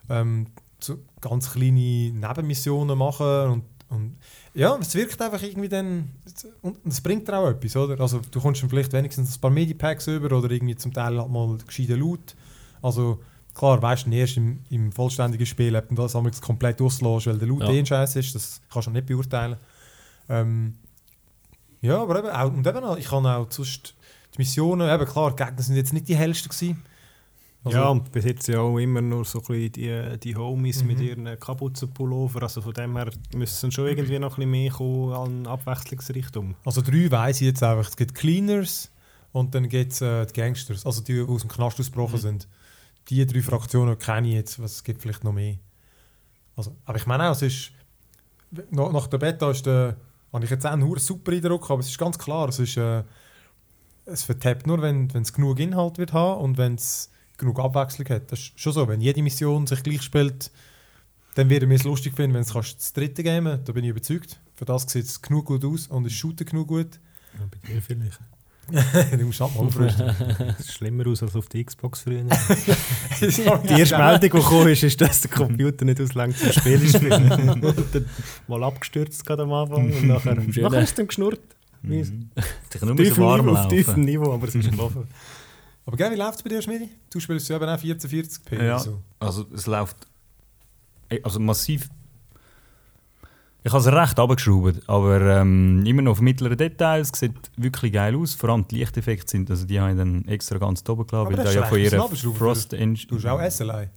ähm, so ganz kleine Nebenmissionen machen und, und ja, es wirkt einfach irgendwie dann und es bringt dir auch etwas, oder? Also du kommst dann vielleicht wenigstens ein paar Medipacks über oder irgendwie zum Teil halt mal gescheiten Loot. Also klar, weißt du erst im, im vollständigen Spiel, ob du das komplett auslässt, weil der Loot Ja. eh ein Scheiß ist, das kannst du nicht beurteilen. Ähm, ja, aber eben auch, und eben auch, ich kann auch sonst die Missionen, eben klar, die Gegner sind jetzt nicht die hellsten gewesen. Also- ja, und bis jetzt ja auch immer nur so ein bisschen die, die Homies mit Mhm. ihren Kapuzenpullover. Also von dem her müssen schon irgendwie noch ein bisschen mehr kommen an Abwechslungsrichtung. Also drei weiss ich jetzt einfach. Es gibt Cleaners und dann gibt es äh, die Gangsters, also die, die aus dem Knast ausgebrochen Mhm. sind. Die drei Fraktionen kenne ich jetzt, was es gibt vielleicht noch mehr. Also, aber ich meine auch, es ist, nach, nach der Beta ist der, habe ich jetzt auch einen super Eindruck, aber es ist ganz klar, es ist, äh, es vertappt nur, wenn es genug Inhalt wird haben und wenn es genug Abwechslung hat. Das ist schon so, wenn jede Mission sich gleich spielt, dann werden wir es lustig finden, wenn es das dritte gamen, da bin ich überzeugt. Für das sieht es genug gut aus und es shootet genug gut. Ja, bei dir vielleicht. du musst mal aufrüsten. Das sieht schlimmer aus als auf die Xbox früher. die erste Meldung, die gekommen ist, ist, dass der Computer nicht auslangt zum Spielen spielen. mal abgestürzt gerade am Anfang und nachher, nachher ist es dann geschnurrt. Mhm. Auf tiefem warm Niveau, auf tiefem. Niveau, aber es ist gelaufen. Aber gell, wie läuft es bei dir, Schmidi? Du spielst ja eben auch 1440p. Ja. So. Also es läuft also massiv. Ich habe es recht abgeschraubt, aber ähm, immer noch auf mittleren Details. Es sieht wirklich geil aus. Vor allem die Lichteffekte sind, also die habe ich dann extra ganz oben gelassen, Aber weil das da ist ja von ihrer Frost Engine. Du hast auch SLI.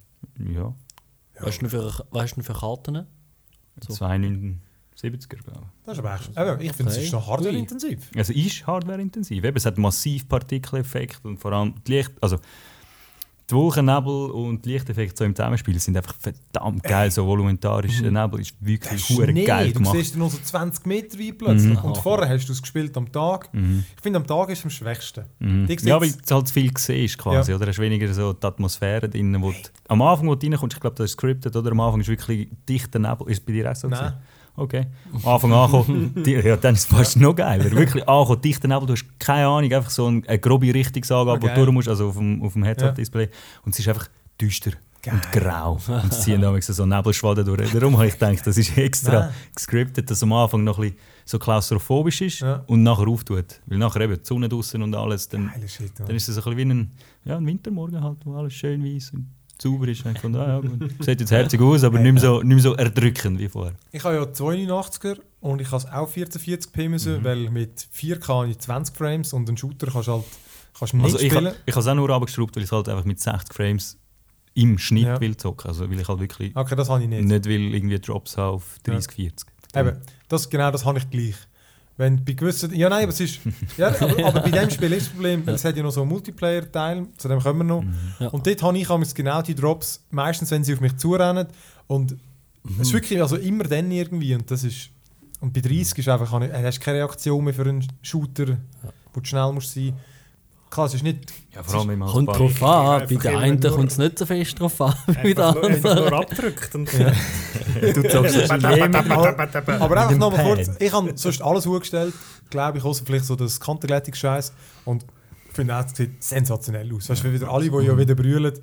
Ja, Was hast du denn für, was hast du denn für Karten? So. 279er, glaube Das ist aber echt, ich finde, es Okay. ist noch hardware-intensiv. ich. Also ist hardware-intensiv. Eben, Es hat massiv Partikeleffekt und vor allem die Licht... Also die Wolkennebel und Lichteffekte so im Zusammenspiel sind einfach verdammt geil. So volumentarischer Nebel ist wirklich hure geil du gemacht. siehst nur so 20 Meter weit plötzlich. Mhm. Und vorher hast du es gespielt am Tag. Mhm. Ich finde, am Tag ist es am schwächsten. Mhm. Ja, weil du halt viel siehst quasi, oder? Hast weniger so die Atmosphäre drin, wo du, am Anfang, wo du reinkommst, ich glaube, das ist scripted, oder? Am Anfang ist wirklich dichter Nebel. Ist es bei dir auch so? Nein. gewesen? Okay. Am Anfang ankommen, ja, dann ist es fast noch geiler. Wirklich ankommen, dichter Nebel, du hast keine Ahnung, einfach so eine, eine grobe Richtungsangabe, Okay. wo du durch musst, also auf dem, auf dem Heads-Up-Display. Und es ist einfach düster und grau. Und es ziehen damals so Nebelschwaden durch. Darum habe ich gedacht, das ist extra Nein. gescriptet, dass am Anfang noch ein bisschen so klaustrophobisch ist Ja. und nachher auftut. Weil nachher eben die Sonne draußen und alles, dann, Shit. dann ist es so ein bisschen wie ein, ja, ein Wintermorgen halt, wo alles schön weiß und sauber ist. Und ich fand, ah, ja, gut. Sieht jetzt herzig aus, aber nicht mehr so, nicht mehr so erdrückend wie vorher. Ich habe ja 82er und ich habe es auch 1440p müssen, Mhm. weil mit 4K habe ich 20 Frames und einen Shooter kannst du halt kannst du nicht Also ich, spielen. ha- ich habe es auch nur abgeschraubt, weil ich halt einfach mit 60 Frames im Schnitt Ja. will zocken. Also weil ich halt wirklich Okay, das habe ich nicht. nicht will irgendwie Drops auf 30, 40. Eben, das, genau das habe ich gleich. Wenn bei gewissen, ja nein, aber es ist, ja, aber, aber bei dem Spiel ist das Problem, es hat ja noch so einen Multiplayer-Teil, zu dem kommen wir noch. Mhm. Ja. Und dort habe ich genau die Drops, meistens wenn sie auf mich zurennen. Und es ist wirklich also immer dann irgendwie. Und das ist, und bei 30 ist einfach, hast du keine Reaktion mehr für einen Shooter, wo du schnell musst sein. Klar, es ist nicht, Ja, vor allem im Kommt drauf an, bei immer einen kommt es nicht so fest drauf an wie der Einfach nur, abgedrückt. Und Du zockst aber einfach nochmal kurz, ich habe sonst alles umgestellt, glaube ich, außer vielleicht so das Kanterglättungsscheiß. Und ich finde auch, es sieht sensationell aus. Weißt du, wie wieder alle, die ja wieder brüllen,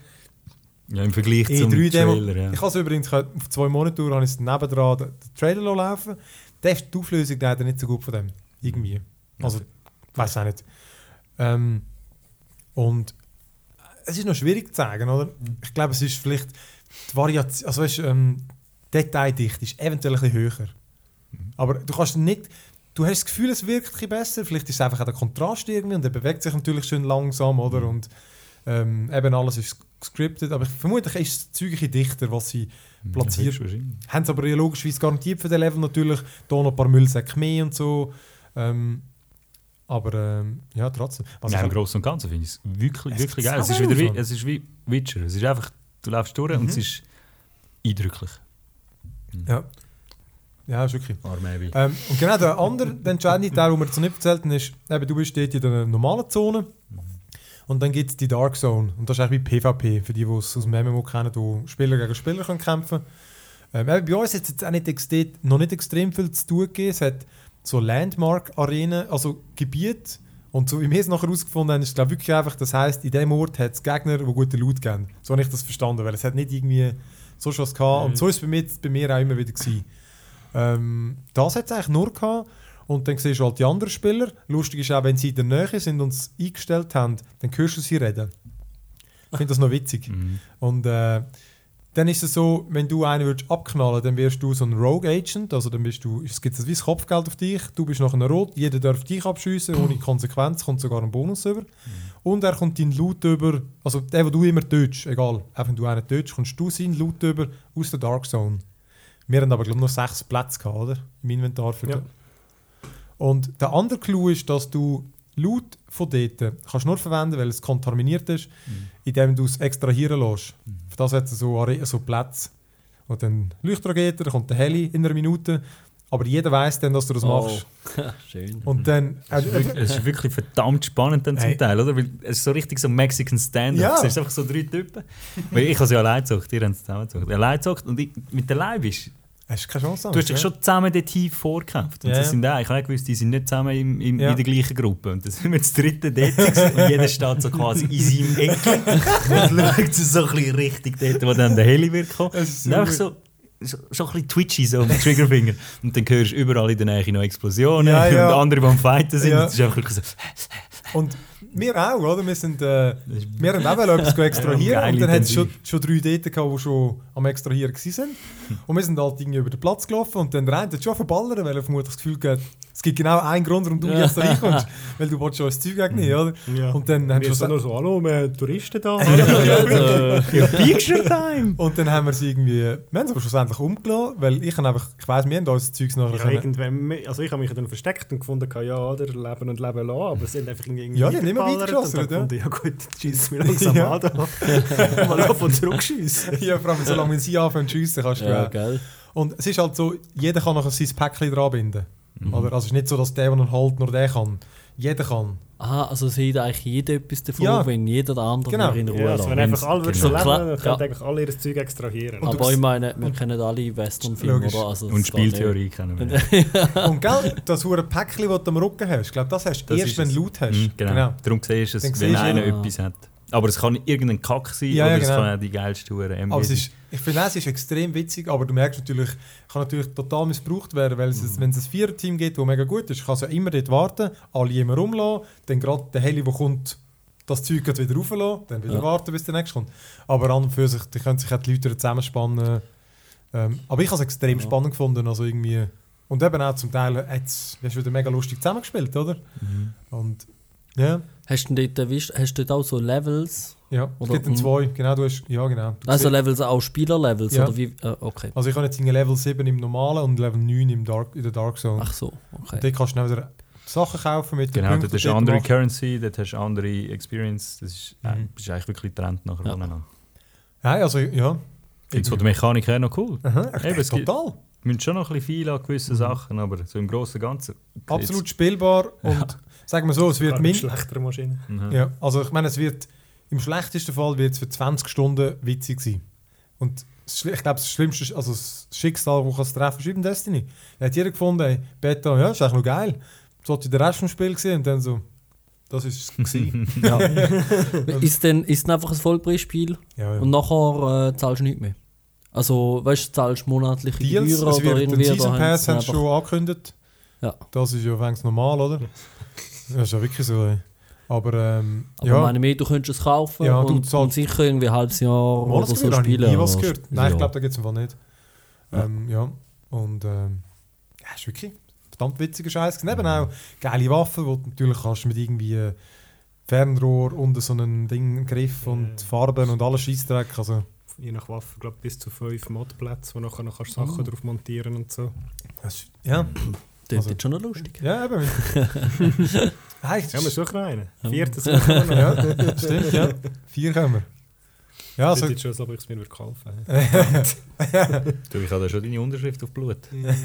Ja, im Vergleich zum E3-Demo. Trailer, ja. Ich habe es übrigens auf zwei Monitoren habe ich es nebendran den, den Trailer laufen. Der ist die Auflösung leider nicht so gut von dem. Irgendwie. Also, ich weiß auch nicht. Ähm, und es ist noch schwierig zu sagen, oder? Ich glaube, es ist vielleicht die Variation, also weißt, ähm, Detaildichte ist eventuell ein bisschen höher. Aber du kannst nicht, du hast das Gefühl, es wirkt ein bisschen besser. Vielleicht ist es einfach auch der Kontrast irgendwie und der bewegt sich natürlich schön langsam, oder? Und ähm, eben alles ist gescriptet, aber vermutlich ist ein bisschen dichter, was sie platziert. Ja. Haben sie aber logischerweise garantiert für den Level natürlich. Da noch ein paar Müllsäcke mehr und so. Ähm, aber ähm, ja, trotzdem. Also ich im Großen und Ganzen finde ich es wirklich, Es wirklich geil. Es ist, wieder wie, es ist wie Witcher. Es ist einfach, du läufst durch und es Mhm. ist eindrücklich. ja. ja, ist wirklich. Armeebi. Ähm, und genau der andere, der entscheidende Teil, den wir jetzt noch nicht erzählt haben, ist, eben, du bist dort in der normalen Zone und dann gibt es die Dark Zone. Und das ist eigentlich wie PvP, für die, die es aus dem MMO kennen, wo Spieler gegen Spieler können kämpfen können. Ähm, bei uns hat es jetzt auch nicht noch nicht extrem viel zu tun gegeben. Es hat so Landmark-Arenen, also Gebiete. Und so wie wir es nachher herausgefunden haben, ist glaube wirklich einfach, das heisst, in diesem Ort hat es Gegner, die guten Loot geben. So habe ich das verstanden, weil es hat nicht irgendwie so was gehabt. Mhm. Und so ist es bei mir, bei mir auch immer wieder gewesen. Ähm, das hat es eigentlich nur gehabt. Und dann siehst du halt die anderen Spieler. Lustig ist auch, wenn sie in der Nähe sind und es eingestellt haben, dann hörst du sie reden. Ich finde das noch witzig. Mhm. Und äh, dann ist es so, wenn du einen würdest abknallen, dann wirst du so ein Rogue Agent, also dann bist du, es gibt ein weißes Kopfgeld auf dich, du bist nachher rot, jeder darf dich abschiessen, ohne Konsequenz, kommt sogar ein Bonus über. Und er kommt deinen Loot über, also der, den du immer tötest, egal, auch wenn du einen tötest, kommst du seinen Loot über aus der Dark Zone. Wir haben aber glaube ich noch sechs Plätze gehabt, oder? Im Inventar für Ja. den- Und der andere Clou ist, dass du Loot von dort kannst nur verwenden, weil es kontaminiert ist, indem du es extrahieren lässt. Für das hat es so, so Plätze. Und dann Leuchtrakete, dann kommt der Heli in einer Minute. Aber jeder weiß dann, dass du das Oh. machst. Schön. Und dann. Es ist, wirklich, es ist wirklich verdammt spannend dann zum Hey. Teil, oder? Weil es ist so richtig so Mexican Stand-up. Ja. Es ist einfach so drei Typen. Weil ich habe sie allein gezockt, ihr habt es zusammen gezockt. Allein gezockt und ich, mit der Leib ist, hast du keine Chance. du hast dich schon zusammen dorthin vorgekämpft. Und Ja, das ja. sind auch, ich habe gewusst, die sind nicht zusammen im, im, Ja. in der gleichen Gruppe. Und dann sind wir das dritte dort und jeder steht so quasi in seinem Ecke und schaut so ein bisschen richtig dort, wo dann der Heli wird kommen. Einfach so- so, so, ein bisschen twitchy, so mit Triggerfinger. Und dann hörst du überall in der Nähe noch Explosionen Ja, ja. und andere, die am Fighten sind. Ja. Und es ist einfach so, Und wir auch, oder? Wir, sind, äh, wir haben auch etwas extrahieren. Ja, und dann hat es schon, schon drei dort gehabt, die schon am Extrahieren waren. Und wir sind halt irgendwie über den Platz gelaufen und dann der eine hat schon verballern, weil er vermutlich das Gefühl hat, es gibt genau einen Grund, warum du Ja. jetzt da reinkommst. weil du willst schon das Zeug wegnehmen, oder? Ja. Und dann haben wir wir sind so, nur so, hallo, wir haben Touristen da. ja, Picture Time! und dann haben wir sie irgendwie, wir haben sie aber schlussendlich umgelassen, weil ich habe einfach, ich weiss, wir haben unser Zeugs nachher Ich habe irgendwann, also ich habe mich dann versteckt und gefunden, ja, oder leben und leben lassen, aber es sind einfach irgendwie Ja, die haben immer weitergeballert weitergeschossen, und dann ja. gut, schießt mir langsam Ja. an da. Mal auf und zurückschiessen. ja, vor allem, solange sie anfangen zu schiessen, kannst du Ja, geil. Und es ist halt so, jeder kann nachher sein Päckchen dran binden. Mhm. Oder? Also es ist nicht so, dass der, der ihn halt, nur der kann. Jeder kann. Aha, also sieht eigentlich jeder etwas davon, Ja. wenn jeder der andere Genau. in Ruhe Ja, also wenn einfach alle würden Genau. leben, Klar, dann ja. könnten eigentlich alle ihr Zeug extrahieren. Und Aber ich meine, wir kennen alle Western-Filme, oder? Also, Und. Spieltheorie kennen wir. Und gell, das hure Päckchen, das du am Rücken hast, ich glaube, das hast du erst, ist wenn es. du Loot hast. Mhm, genau. Darum siehst du es, wenn einer Ja. etwas hat. Aber es kann irgendein Kack sein Ja, oder ja, es genau. kann auch die geilste Hure Aber es ist, ich finde, es ist extrem witzig, aber du merkst natürlich, kann natürlich total missbraucht werden, weil es, Mhm. wenn es ein Vierer-Team gibt, das mega gut ist, kannst du ja immer dort warten, alle immer rumlassen, dann gerade der Heli, der kommt, das Zeug wieder rauflassen, dann wieder Ja. warten, bis der nächste kommt. Aber an und für sich, die können sich auch die Leute zusammenspannen. Ähm, aber ich habe es extrem spannend gefunden, also irgendwie... Und eben auch zum Teil, jetzt hast du wieder mega lustig zusammengespielt, oder? Mhm. Und ja, Hast du denn dort, erwischt- hast du dort auch so Levels? ja, es gibt dann mhm. zwei, genau, du hast, ja genau. Du Also siehst- Levels auch Spielerlevels? Ja. Oder wie? Äh, okay. Also ich habe jetzt Level 7 im normalen und Level 9 im Dark, in der Dark Zone. Ach so, okay. Und dort kannst du dann wieder Sachen kaufen mit den Genau, dort hast du andere machst. Currency, dort hast du andere Experience. Das ist, äh, Mhm. bist eigentlich wirklich getrennt nachher Ja. voneinander. Nein, also ja. Ich finde es von der Mechanik her noch cool. Aha, Eben, total. Wir müssen schon noch ein bisschen viel an gewissen Mhm. Sachen, aber so im Großen und Ganzen. Absolut spielbar und sagen wir so, es wird Gar min nicht schlechtere Maschine. Mhm. ja, also ich meine, es wird im schlechtesten Fall wird es für 20 Stunden witzig sein. Und ich glaube, das Schlimmste, ist- also das Schicksal, das treffen, ist eben Destiny. Da hat jeder gefunden, hey, Beta, ja, ist eigentlich noch geil. Sollte den Rest vom Spiel gesehen und dann so, das ist es gewesen. Ja. ist denn ist denn einfach ein Vollpreisspiel ja, ja. und nachher äh, zahlst du nichts mehr? Also, weißt du, zahlst monatliche Deals, Gebühren es oder wird irgendwie? den Season oder haben Pass sie haben sie schon angekündigt. Ja. Das ist ja fängst normal, oder? Das ist ja wirklich so. Ey. Aber ähm, Aber ja, meine mehr, du könntest es kaufen Ja, du und, sicher irgendwie ein halbes Jahr Mal, oder so habe ich spielen. nie was gehört. Nein, ich glaube, da gibt es einfach nicht. Ja. Ähm, ja, und ähm, ja, ist wirklich verdammt witziger Scheiß. Neben auch geile Waffen, wo du natürlich kannst mit irgendwie äh, Fernrohr und so einen Ding, Griff und Ja. Farben und alles Scheissdreck. Also, Je nach Waffe, glaube bis zu fünf Modplätze, wo nachher noch kannst Sachen Oh. drauf montieren und so. das ist, ja, Das Also- ist schon noch lustig. ja, eben. Eigentlich, Ja, wir suchen noch einen. Ja. Viertes suchen wir noch. ja, stimmt, ja. Vier können wir. Ja, Also, Sieht schon, als ob ich es mir kaufen würde. Du, ich habe da schon deine Unterschrift auf Blut. Das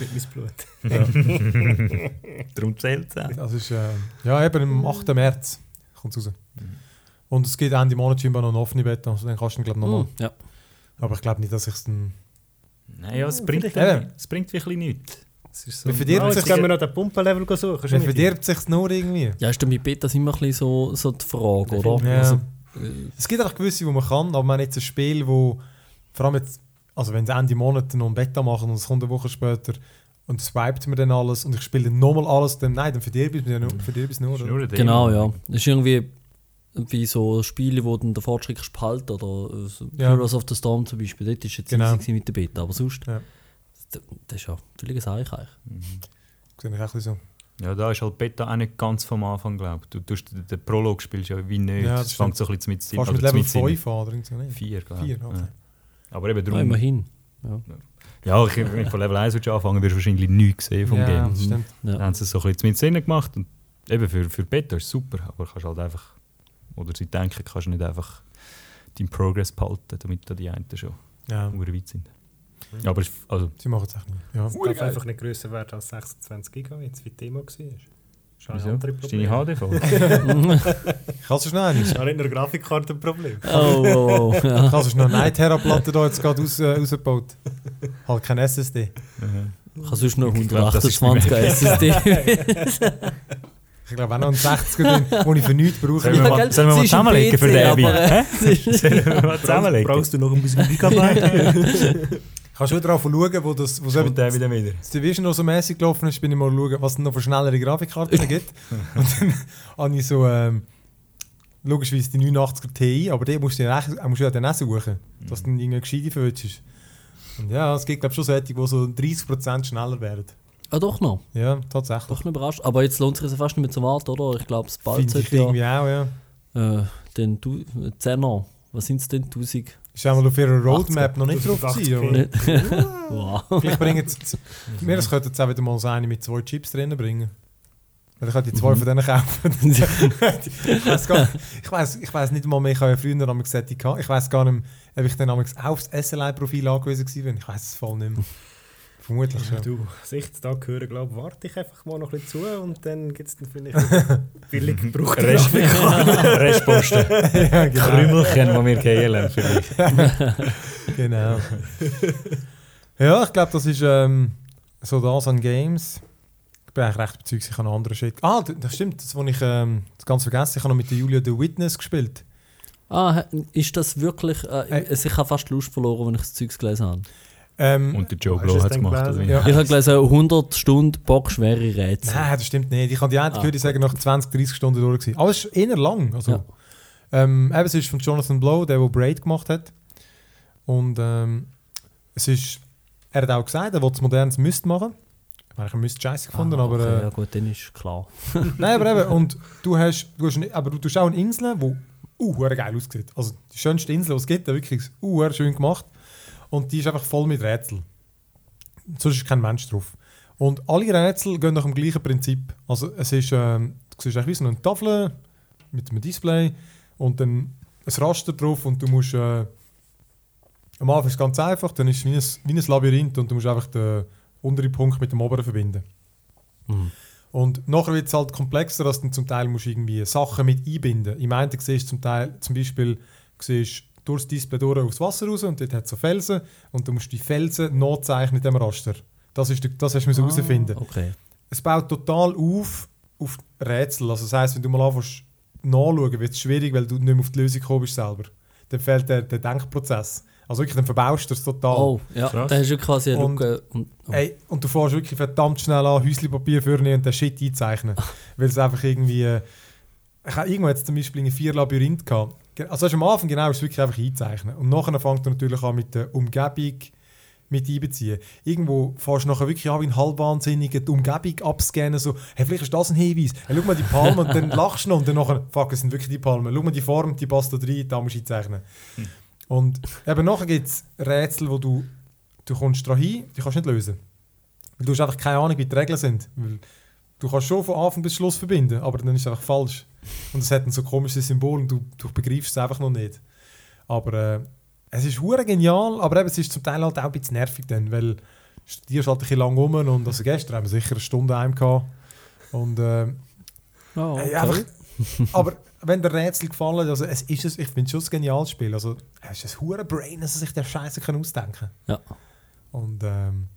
wird mein Blut. Darum zählt es auch. Das ist, äh, ja, eben am 8. März kommt es raus. Mhm. Und es geht Ende Monat scheinbar noch eine offene Beta, also dann kannst du ihn, glaube ich, nochmal. Hm, ja. Aber ich glaube nicht, dass ich es dann... Nein, ja, es bringt, Eben. es bringt wirklich nichts. So, Wie verdirbt ah, sich- jetzt gehen wir noch den Pumpenlevel suchen. Man verdirbt sich nur irgendwie. Ja, ist mit Betas immer ein bisschen so, so die Frage, oder? Ja. Also, Es gibt auch gewisse, die man kann, aber man jetzt ein Spiel, wo vor allem jetzt, also wenn sie Ende Monat noch ein Beta machen und es kommt eine Woche später und es wipet mir dann alles und ich spiele dann nochmal alles, dann nein, dann verdirb ich es nur. Es nur oder? nur genau, ja. Das ist irgendwie wie so Spiele, wo dann der Fortschritt behalten oder äh, so Ja. Heroes of the Storm zum Beispiel. Dort ist jetzt Genau. easy mit der Beta, aber sonst, Ja. Das, das ist ja völlig ein Eich eigentlich. Sehe ich auch bisschen Ja, da ist halt Beta auch nicht ganz vom Anfang, glaube ich. Du tust den, den Prolog spielst ja wie nicht. Ja, Ja, das das fängt so ein bisschen mit so. Fast mit Level 5 an oder so. nicht? 4, glaube ich. Vier, okay. Ja. Aber eben Ja, darum. immerhin. Ja, ich, wenn du von Level 1 willst anfangen wirst du wahrscheinlich nichts gesehen vom ja, Game. das stimmt. Dann Ja. haben sie es so ein bisschen mit Sinn gemacht. Und eben für, für Beta ist es super, aber kannst halt einfach. Oder sie denken, kannst du nicht einfach deinen Progress behalten, damit da die einen schon Ja, weit sind. Ja, aber es ist- also, sie machen es echt nicht. Ja. Es darf einfach nicht grösser werden als 26 Gigabyte, wie die Demo war. Das ist ein wieso? Ist deine HD voll? Ich kann es schnell nicht. ist auch nicht nur eine Grafikkarte ein Problem. Oh, oh, oh. Ja. Ich habe es noch eine 9 Teraplatte da jetzt gerade aus, äh, rausgebaut. Halt kein SSD. Mhm. Ich habe sonst noch Ich glaub, das ist 128 SSD. Ich glaube auch noch einen 60er, den den ich für nichts brauche. Sollen wir mal, gell, sollen wir mal zusammenlegen für den Abby? Sollen wir mal zusammenlegen? Brauchst du noch ein bisschen Gigabyte? Kannst du wieder drauf schauen, wo das, wo so Und der wieder wieder. das Division noch so mäßig gelaufen ist, bin ich mal schauen, was es noch für schnellere Grafikkarten gibt. Und dann habe ich so, ähm, logischerweise die 89er Ti, aber die musst du ja, auch- musst du ja dann auch suchen, dass du dann irgendwie gescheite verwünschst. Und ja, es gibt glaube ich schon solche, die so 30% schneller werden. Ah, doch noch. Ja, tatsächlich. Doch noch überrascht. Aber jetzt lohnt sich es fast nicht mehr zu warten, oder? Ich glaube, es bald Finde ich sollte ja irgendwie auch, ja. äh, den du, 10er. Was sind es denn? 1000? Ist auch mal auf ihrer Roadmap noch nicht drauf 80 gewesen, wow. vielleicht bringen mir das könnten jetzt auch wieder mal so eine mit zwei Chips drinnen bringen. Weil ich könnte die zwei von denen kaufen. ich weiß gar ich weiss, ich weiss nicht mal mehr, ich habe ja früher einmal gesagt, ich, kann- ich weiss gar nicht mehr, ob ich dann aufs SLI-Profil angewiesen war. Ich weiss es voll nicht mehr. Vermutlich schon. Du, Sichtstag hören, glaube warte ich einfach mal noch ein bisschen zu und dann gibt es dann vielleicht billig gebrauchte Rest. Restposten. ja, genau. Krümelchen, die wir kehlen vielleicht. genau. ja, ich glaube, das ist ähm, so das an Games. Ich bin eigentlich recht überzeugt, ich habe noch andere Shit. Ah, das stimmt, das, was ich ähm, das ganz vergessen ich habe noch mit der Julia The Witness gespielt. Ah, ist das wirklich. Äh, Äh. also ich habe fast Lust verloren, wenn ich das Zeugs gelesen habe. Ähm, Und der Joe Blow es hat es gemacht. gelesen? Ja. Ich habe gelesen, 100 Stunden bockschwere Rätsel. Nein, das stimmt nicht. Ich habe die eine Ah, gehört, die sagen nach 20, 30 Stunden durch. gewesen. Aber es ist eher lang. Also, Ja. ähm, eben, es ist von Jonathan Blow, der, der Braid gemacht hat. Und ähm, es ist, er hat auch gesagt, er will es modernes Myst machen. Ich meine, ich habe Myst scheiße gefunden, Ah, aber... okay, Äh, ja gut, dann ist klar. Nein, aber eben, und du hast, du hast aber du tust auch eine Insel, die uh, geil aussieht. Also die schönste Insel, die es gibt, wirklich uh, schön gemacht. Und die ist einfach voll mit Rätseln. Sonst ist kein Mensch drauf. Und alle Rätsel gehen nach dem gleichen Prinzip. Also es ist, ähm, du siehst eigentlich wie so eine Tafel mit einem Display und dann ein Raster drauf und du musst, äh, am Anfang ist es ganz einfach, dann ist es wie ein, wie ein Labyrinth und du musst einfach den unteren Punkt mit dem oberen verbinden. Mhm. Und nachher wird es halt komplexer, dass du zum Teil musst irgendwie Sachen mit einbinden Im einen siehst du zum Teil, zum Beispiel siehst durchs Display durch aufs Wasser raus und dort hat es so Felsen und du musst die Felsen nachzeichnen in dem Raster. Das, ist, das hast du müssen herausfinden. Ah, okay. Es baut total auf auf Rätsel. Also das heisst, wenn du mal anfängst nachschauen, wird es schwierig, weil du nicht mehr auf die Lösung gekommen bist selber. Dann fehlt der, der Denkprozess. Also wirklich, dann verbaust du es total. Oh, ja, Krass. da hast du quasi eine Und- Lücke. Und, oh. Ey, und du fährst wirklich verdammt schnell an, Häuschenpapier vornehmen und den Shit einzeichnen. Weil es einfach irgendwie. Äh, ich habe irgendwann jetzt zum Beispiel irgendwie vier Labyrinth gehabt. Also am Anfang genau ist es wirklich einfach einzeichnen. Und nachher fängt er natürlich an mit der Umgebung mit einbeziehen. Irgendwo fährst du nachher wirklich an wie ein Halbwahnsinniger die Umgebung abscannen, so, hey, vielleicht ist das ein Hinweis. Hey, schau mal die Palme und dann lachst du noch und dann nachher, fuck, es sind wirklich die Palmen. Schau mal die Form, die passt da rein, da musst du einzeichnen. Und eben nachher gibt es Rätsel, wo du, du kommst dran hin, die kannst du nicht lösen. Weil du hast einfach keine Ahnung, wie die Regeln sind. Weil du kannst schon von Anfang bis Schluss verbinden, aber dann ist es einfach falsch. Und es hat ein so komisches Symbol und du, du begreifst es einfach noch nicht. Aber äh, es ist hure genial, aber eben, es ist zum Teil halt auch ein bisschen nervig dann, weil du studierst halt ein bisschen lang rum und also gestern haben wir sicher eine Stunde heim gehabt. Und äh, Oh, okay. einfach, aber wenn der Rätsel gefallen also es ist es, ich finde es schon ein geniales Spiel. Also, es ist ein hure Brain, dass sie sich der Scheiße können ausdenken Ja. Und ähm,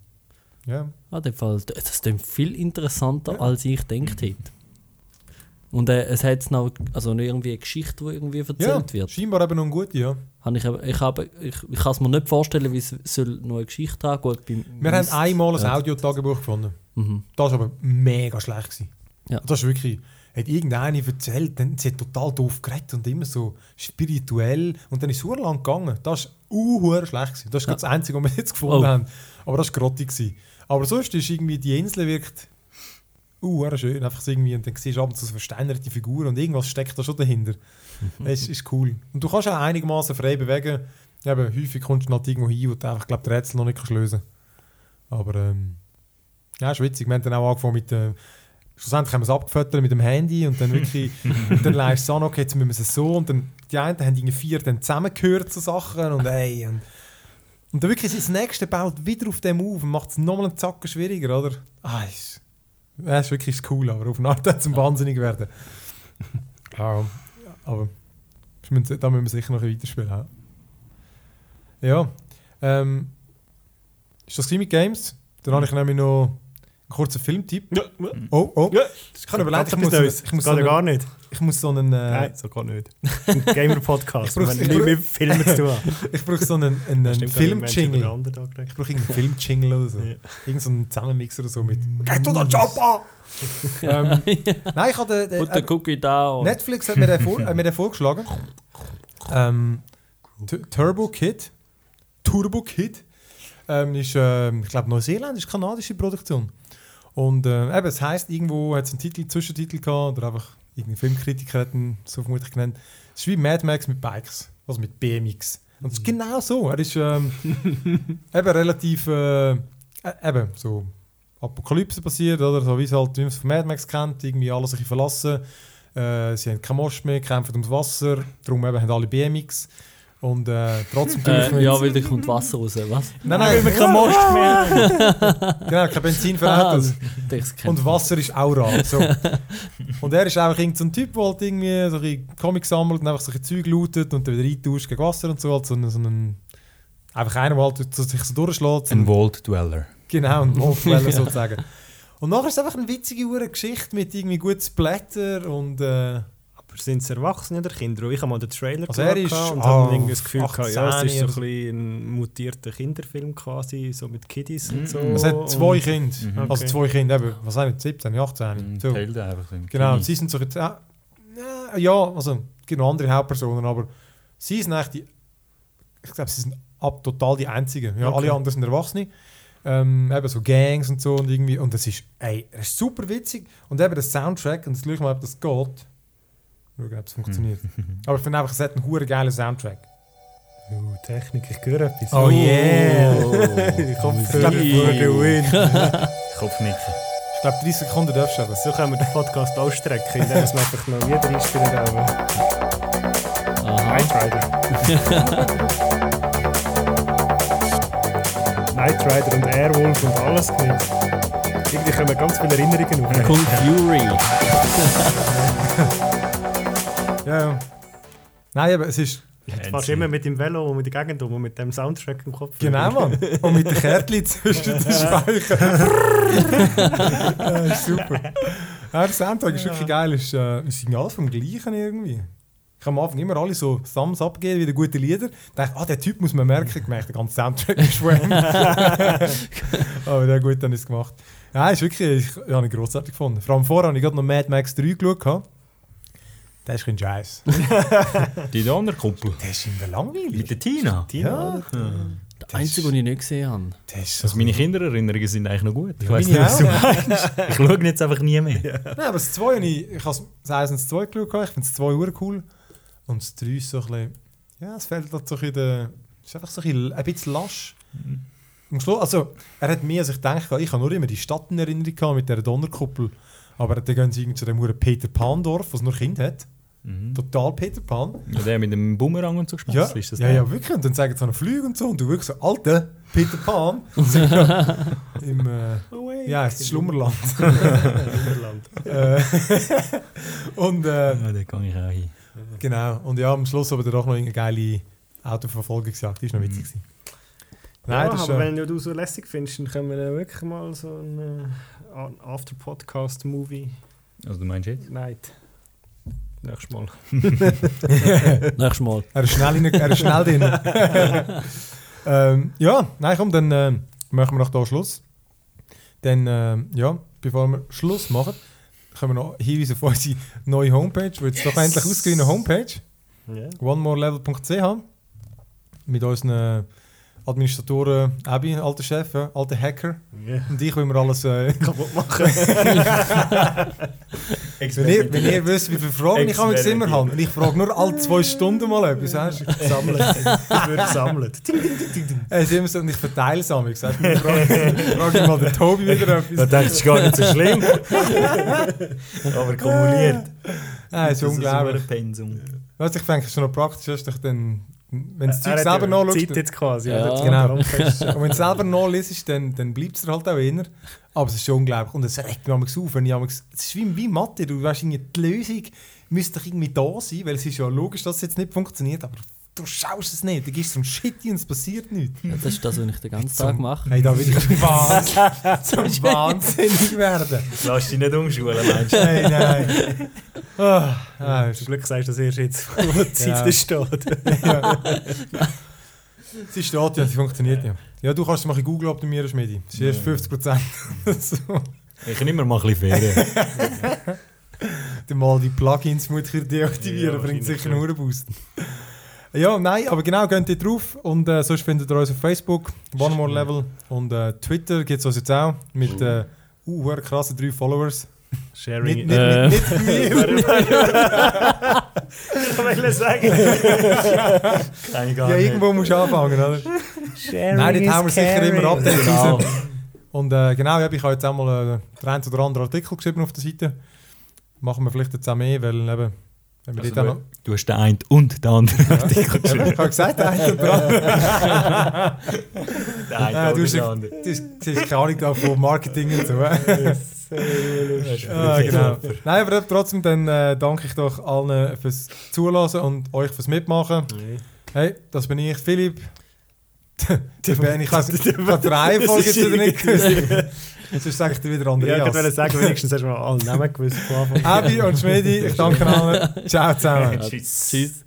Ja. Ah, dem Fall, das ist dann viel interessanter, Ja. als ich gedacht hätte. Und äh, es hat noch also noch irgendwie eine Geschichte, die irgendwie erzählt ja, wird. scheinbar eben noch ein guter, ja. Habe ich, ich, habe, ich, ich kann es mir nicht vorstellen, wie es soll noch eine Geschichte haben Gut, beim Wir haben Miss- einmal ein ja. Audiotagebuch gefunden. Mhm. Das war aber mega schlecht. Gewesen. Ja. Das ist wirklich, hat irgendeine erzählt, dann, sie hat total doof geredet und immer so spirituell. Und dann ist es lang gegangen. Das war uh, schlecht. Gewesen. Das ist Ja. das Einzige, was wir jetzt gefunden Oh. haben. Aber das war grottig. Gewesen. Aber sonst ist irgendwie, die Insel wirkt uh, schön. Einfach so irgendwie, und dann siehst du ab und zu so versteinerte Figuren und irgendwas steckt da schon dahinter. Es ist cool. Und du kannst auch einigermaßen frei bewegen. Eben, häufig kommst du halt irgendwo hin, wo du einfach glaub, die Rätsel noch nicht kannst lösen Aber ähm, ja, ist witzig. Wir haben dann auch angefangen mit äh, Schlussendlich haben wir es abgefüttert mit dem Handy und dann wirklich, und dann leist du an, okay, jetzt müssen wir es so und dann die einen haben irgendwie vier dann zusammengehört zu Sachen und ey und, und dann wirklich das nächste baut wieder auf dem auf und macht es nochmal einen Zacken schwieriger, oder? Ah, ist, ja, ist wirklich cool, aber auf eine Art hat es ein wahnsinnig werden. Ja, aber das da müssen wir sicher noch weiterspielen. Ja, ja ähm, ist das mit Games? Dann habe ich nämlich noch kurzen Filmtipp. Ja, Oh, oh. ja. Ich kann überlegen, ich muss, Neues. ich muss, Das so einen, gar nicht. ich muss so einen, äh, Nein, so geht nicht. Ein Gamer-Podcast, Ich ich nicht brauch- mit Filmen zu tun ich brauche so einen, einen, Film-Jingle. den. Ich brauche irgendeinen Film-Jingle oder so. Ja. Irgend so einen Zusammenmix oder so mit «Geht to the chopper!» ähm, Nein, ich habe den, den, gucke ich da Netflix hat mir den, vor, hat mir den vorgeschlagen. Ähm, Turbo Kid. Turbo Kid. Ähm, ist, ähm, ich glaube, neuseeländisch, kanadische Produktion. Und äh, eben, es heisst, irgendwo hat es einen Titel, Zwischentitel gehabt, oder einfach irgendein Filmkritiker hat ihn so vermutlich genannt. Es ist wie Mad Max mit Bikes, also mit BMX. Und es ist genau so. Er ist ähm, eben relativ, äh, äh, eben so Apokalypse passiert, oder? So wie es halt, wie man es von Mad Max kennt, irgendwie alles ein bisschen verlassen. Äh, sie haben keinen Most mehr, kämpfen ums Wasser, darum eben haben alle BMX. Und äh, trotzdem äh, ja, weil da kommt Wasser raus. Was? Nein, Weil wir nein, keinen Most mehr genau, kein Benzin für Ah, Autos. das Und. Wasser ist auch Rad. So. und er ist einfach irgend so ein Typ, der halt irgendwie so ein Comics sammelt und einfach so ein bisschen Zeug lootet und dann wieder eintauscht gegen Wasser und so. Halt so, ein, so ein, einfach einer, der halt so, sich so durchschlägt. Ein Vault Dweller. Genau, ein Wolfweller sozusagen. Und nachher ist es einfach eine witzige Hure Geschichte mit irgendwie guten Splatter und äh, sind es Erwachsene oder Kinder? Ich habe mal den Trailer Also er ist, und ah, habe irgendwie das Gefühl gehabt, ja, es 18 ist so ein, ein mutierter Kinderfilm quasi, so mit Kiddies und so. es hat zwei und- Kinder. Mhm. Also Okay. zwei Kinder, eben, was sind 17, 18? Ein So. Teil einfach. Genau, sie sind so jetzt, äh, ja, also es gibt noch andere Hauptpersonen, aber sie sind eigentlich die, ich glaube, sie sind ab total die einzigen. Ja, Okay. alle anderen sind Erwachsene. Ähm, eben so Gangs und so und irgendwie, und das ist, ey, das ist super witzig. Und eben der Soundtrack, und jetzt schau ich mal, ob das geht. Schauen, ob es funktioniert. aber ich finde einfach, es hat einen hure geilen Soundtrack. Uh, Technik, ich höre etwas. Oh yeah! ich hoffe, Ich for the win. Kopfnicken. Ich glaube, 30 Sekunden darfst du aber. So können wir den Podcast ausstrecken, indem wir einfach noch Lieder einspielen. Aha. Night Rider. Night Rider und Airwolf und alles. Irgendwie kommen ganz viele Erinnerungen auf. Kung Fury. Ja, ja. Nein, aber es ist. Du fährst immer mit dem Velo und mit der Gegend um und mit dem Soundtrack im Kopf. Genau, Mann. Und mit den Kärtchen zwischen den Speichen. ja, ist super. Ja, der Soundtrack ist wirklich geil. Ist, äh, wir sind alles vom Gleichen irgendwie. Ich habe am Anfang immer alle so Thumbs abgegeben, wieder gute Lieder. Ich dachte, ah, der Typ muss man merken. Ich merke, der ganze Soundtrack ist schwämm. Aber ja, gut, dann ist es gemacht. Ja, ist wirklich, ich, ich habe ihn grossartig gefunden. Vor allem vorher habe ich gerade noch Mad Max 3 geschaut. Der ist kein Scheiß. Die Donnerkumpel. Der ist immer langweilig. Mit der Tina. Ja, Der einzige, den ich nicht gesehen habe. der ist so Also meine Kindererinnerungen sind eigentlich noch gut. Ich Ja, weiß nicht, was du meinst. Ich schaue jetzt einfach nie mehr. Nein, aber das 2 habe ich, ich habe das 1 und das 2 geschaut, ich finde das 2 ur cool. Und das 3 ist so ein bisschen, ja, es fällt halt so ein bisschen, der- es ist einfach so ein bisschen, ein bisschen lasch. Schluss, also, er hat mehr als ich denke, ich habe nur immer die Stadt in Erinnerung gehabt mit dieser Donnerkuppel. Aber dann gehen sie irgendwie zu dem Uhren Peter Pan-Dorf, was nur Kind hat. Mhm. Total Peter Pan. Ja, der mit dem Bumerang und so Ja, geschmissen. Ist das ja, ja, wirklich. Und dann zeigen sie so einen Flüge und so. Und du wirklich so, alter Peter Pan. Ja, Im, äh, ja, es ist Schlummerland. Wunderland. Äh, und äh, Ja, da kann ich auch hin. Genau. Und ja, am Schluss aber dann auch noch eine geile Autoverfolgungsjagd. Die ist noch witzig. gewesen. Nein, ja, das aber äh, wenn du so lässig findest, dann können wir wirklich mal so ein äh, After-Podcast-Movie Also du meinst jetzt? Night. Nächstes Mal. Nächstes Mal. Er ist schnell, rein, er ist schnell drin. ähm, ja, nein, komm, dann äh, machen wir noch hier Schluss. Dann, ähm, ja, bevor wir Schluss machen, können wir noch Hinweise auf unsere neue Homepage, die jetzt doch endlich ausgewiesen Homepage, Ja. onemorelevel.ch mit unseren äh, Administratoren, Abby, alter Chef, ja, alter Hacker Ja. und ich, wenn wir alles... Äh, Kaputt machen. wenn, ihr, wenn ihr wisst, wie viele Fragen ich am immer habe, und ich frage nur alle zwei Stunden mal etwas, weißt du? Gesammelt. Das wird gesammelt. Es ist immer so, und ich verteile es mich. Sagst du, frage, frage ich mal den Tobi wieder Da etwas. denkst du gar nicht so schlimm. Aber kumuliert. Nein, es ist unglaublich. ein Pensum. Was ich denke, ist noch praktisch, ist doch dann, wenn Zeug hat selber nachschaust, Zeit jetzt quasi. Ja. er hat Genau. und wenn du selber nachliest, dann, dann bleibt es dir halt auch inner. Aber es ist schon unglaublich. Und es regt mich auf, wenn ich es ist wie, wie Mathe, du weißt, irgendwie die Lösung müsste doch irgendwie da sein, weil es ist ja logisch, dass es jetzt nicht funktioniert, aber du schaust es nicht, du so ein Shit und es passiert nichts. Ja, das ist das, was ich den ganzen Zum- Tag mache. Hey, da will ich Wahnsinn, zum Wahnsinnig werden. Lass dich nicht umschulen, meinst du? Nein, nein. Ah, ah, Zum Glück sagst du das erst jetzt, wo die Zeit Ja. steht. ja. Sie steht ja, sie funktioniert ja. Ja, du kannst es mal in Google optimieren, Schmidi. Das ist erst 50 Prozent. so. Ich nehme immer mal ein bisschen Ferien. Dann mal die Plugins muss ich deaktivieren, Ja, bringt sicher einen Boost. Ja, nein, aber genau, geht ihr drauf. Und äh, sonst findet ihr uns auf Facebook, One More Level. Und äh, Twitter gibt es uns jetzt auch mit äh, uh, krassen drei Followers. Sharing. Nicht, nicht, Äh. nicht, nicht mir. Ich wollte sagen. Ja, irgendwo musst du anfangen, oder? Sharing Nein, dort haben wir sicher immer Updates raus. Und äh, genau, ja, ich habe jetzt auch mal äh, den einen oder anderen Artikel geschrieben auf der Seite. Machen wir vielleicht jetzt auch mehr, weil eben, Also du, du hast den einen und den anderen Artikel noch... geschrieben. ich habe gesagt, der eine oder andere. Den einen Ja, du hast den ja- anderen. Du hast keine Ahnung da von Marketing und so. äh. Das ah, genau. Nein, aber trotzdem dann äh, danke ich doch allen fürs Zulassen und euch fürs Mitmachen. Hey, das bin ich, Philipp. Der Ben, ich habe die Reihenfolge jetzt wieder nicht gewusst. Sonst dir wieder Ja, ich wollte Andreas. sagen, wenigstens hast du mal alle Namen gewusst. Abi und Schmedi, ich danke allen. Ciao zusammen. Tschüss. Tschüss.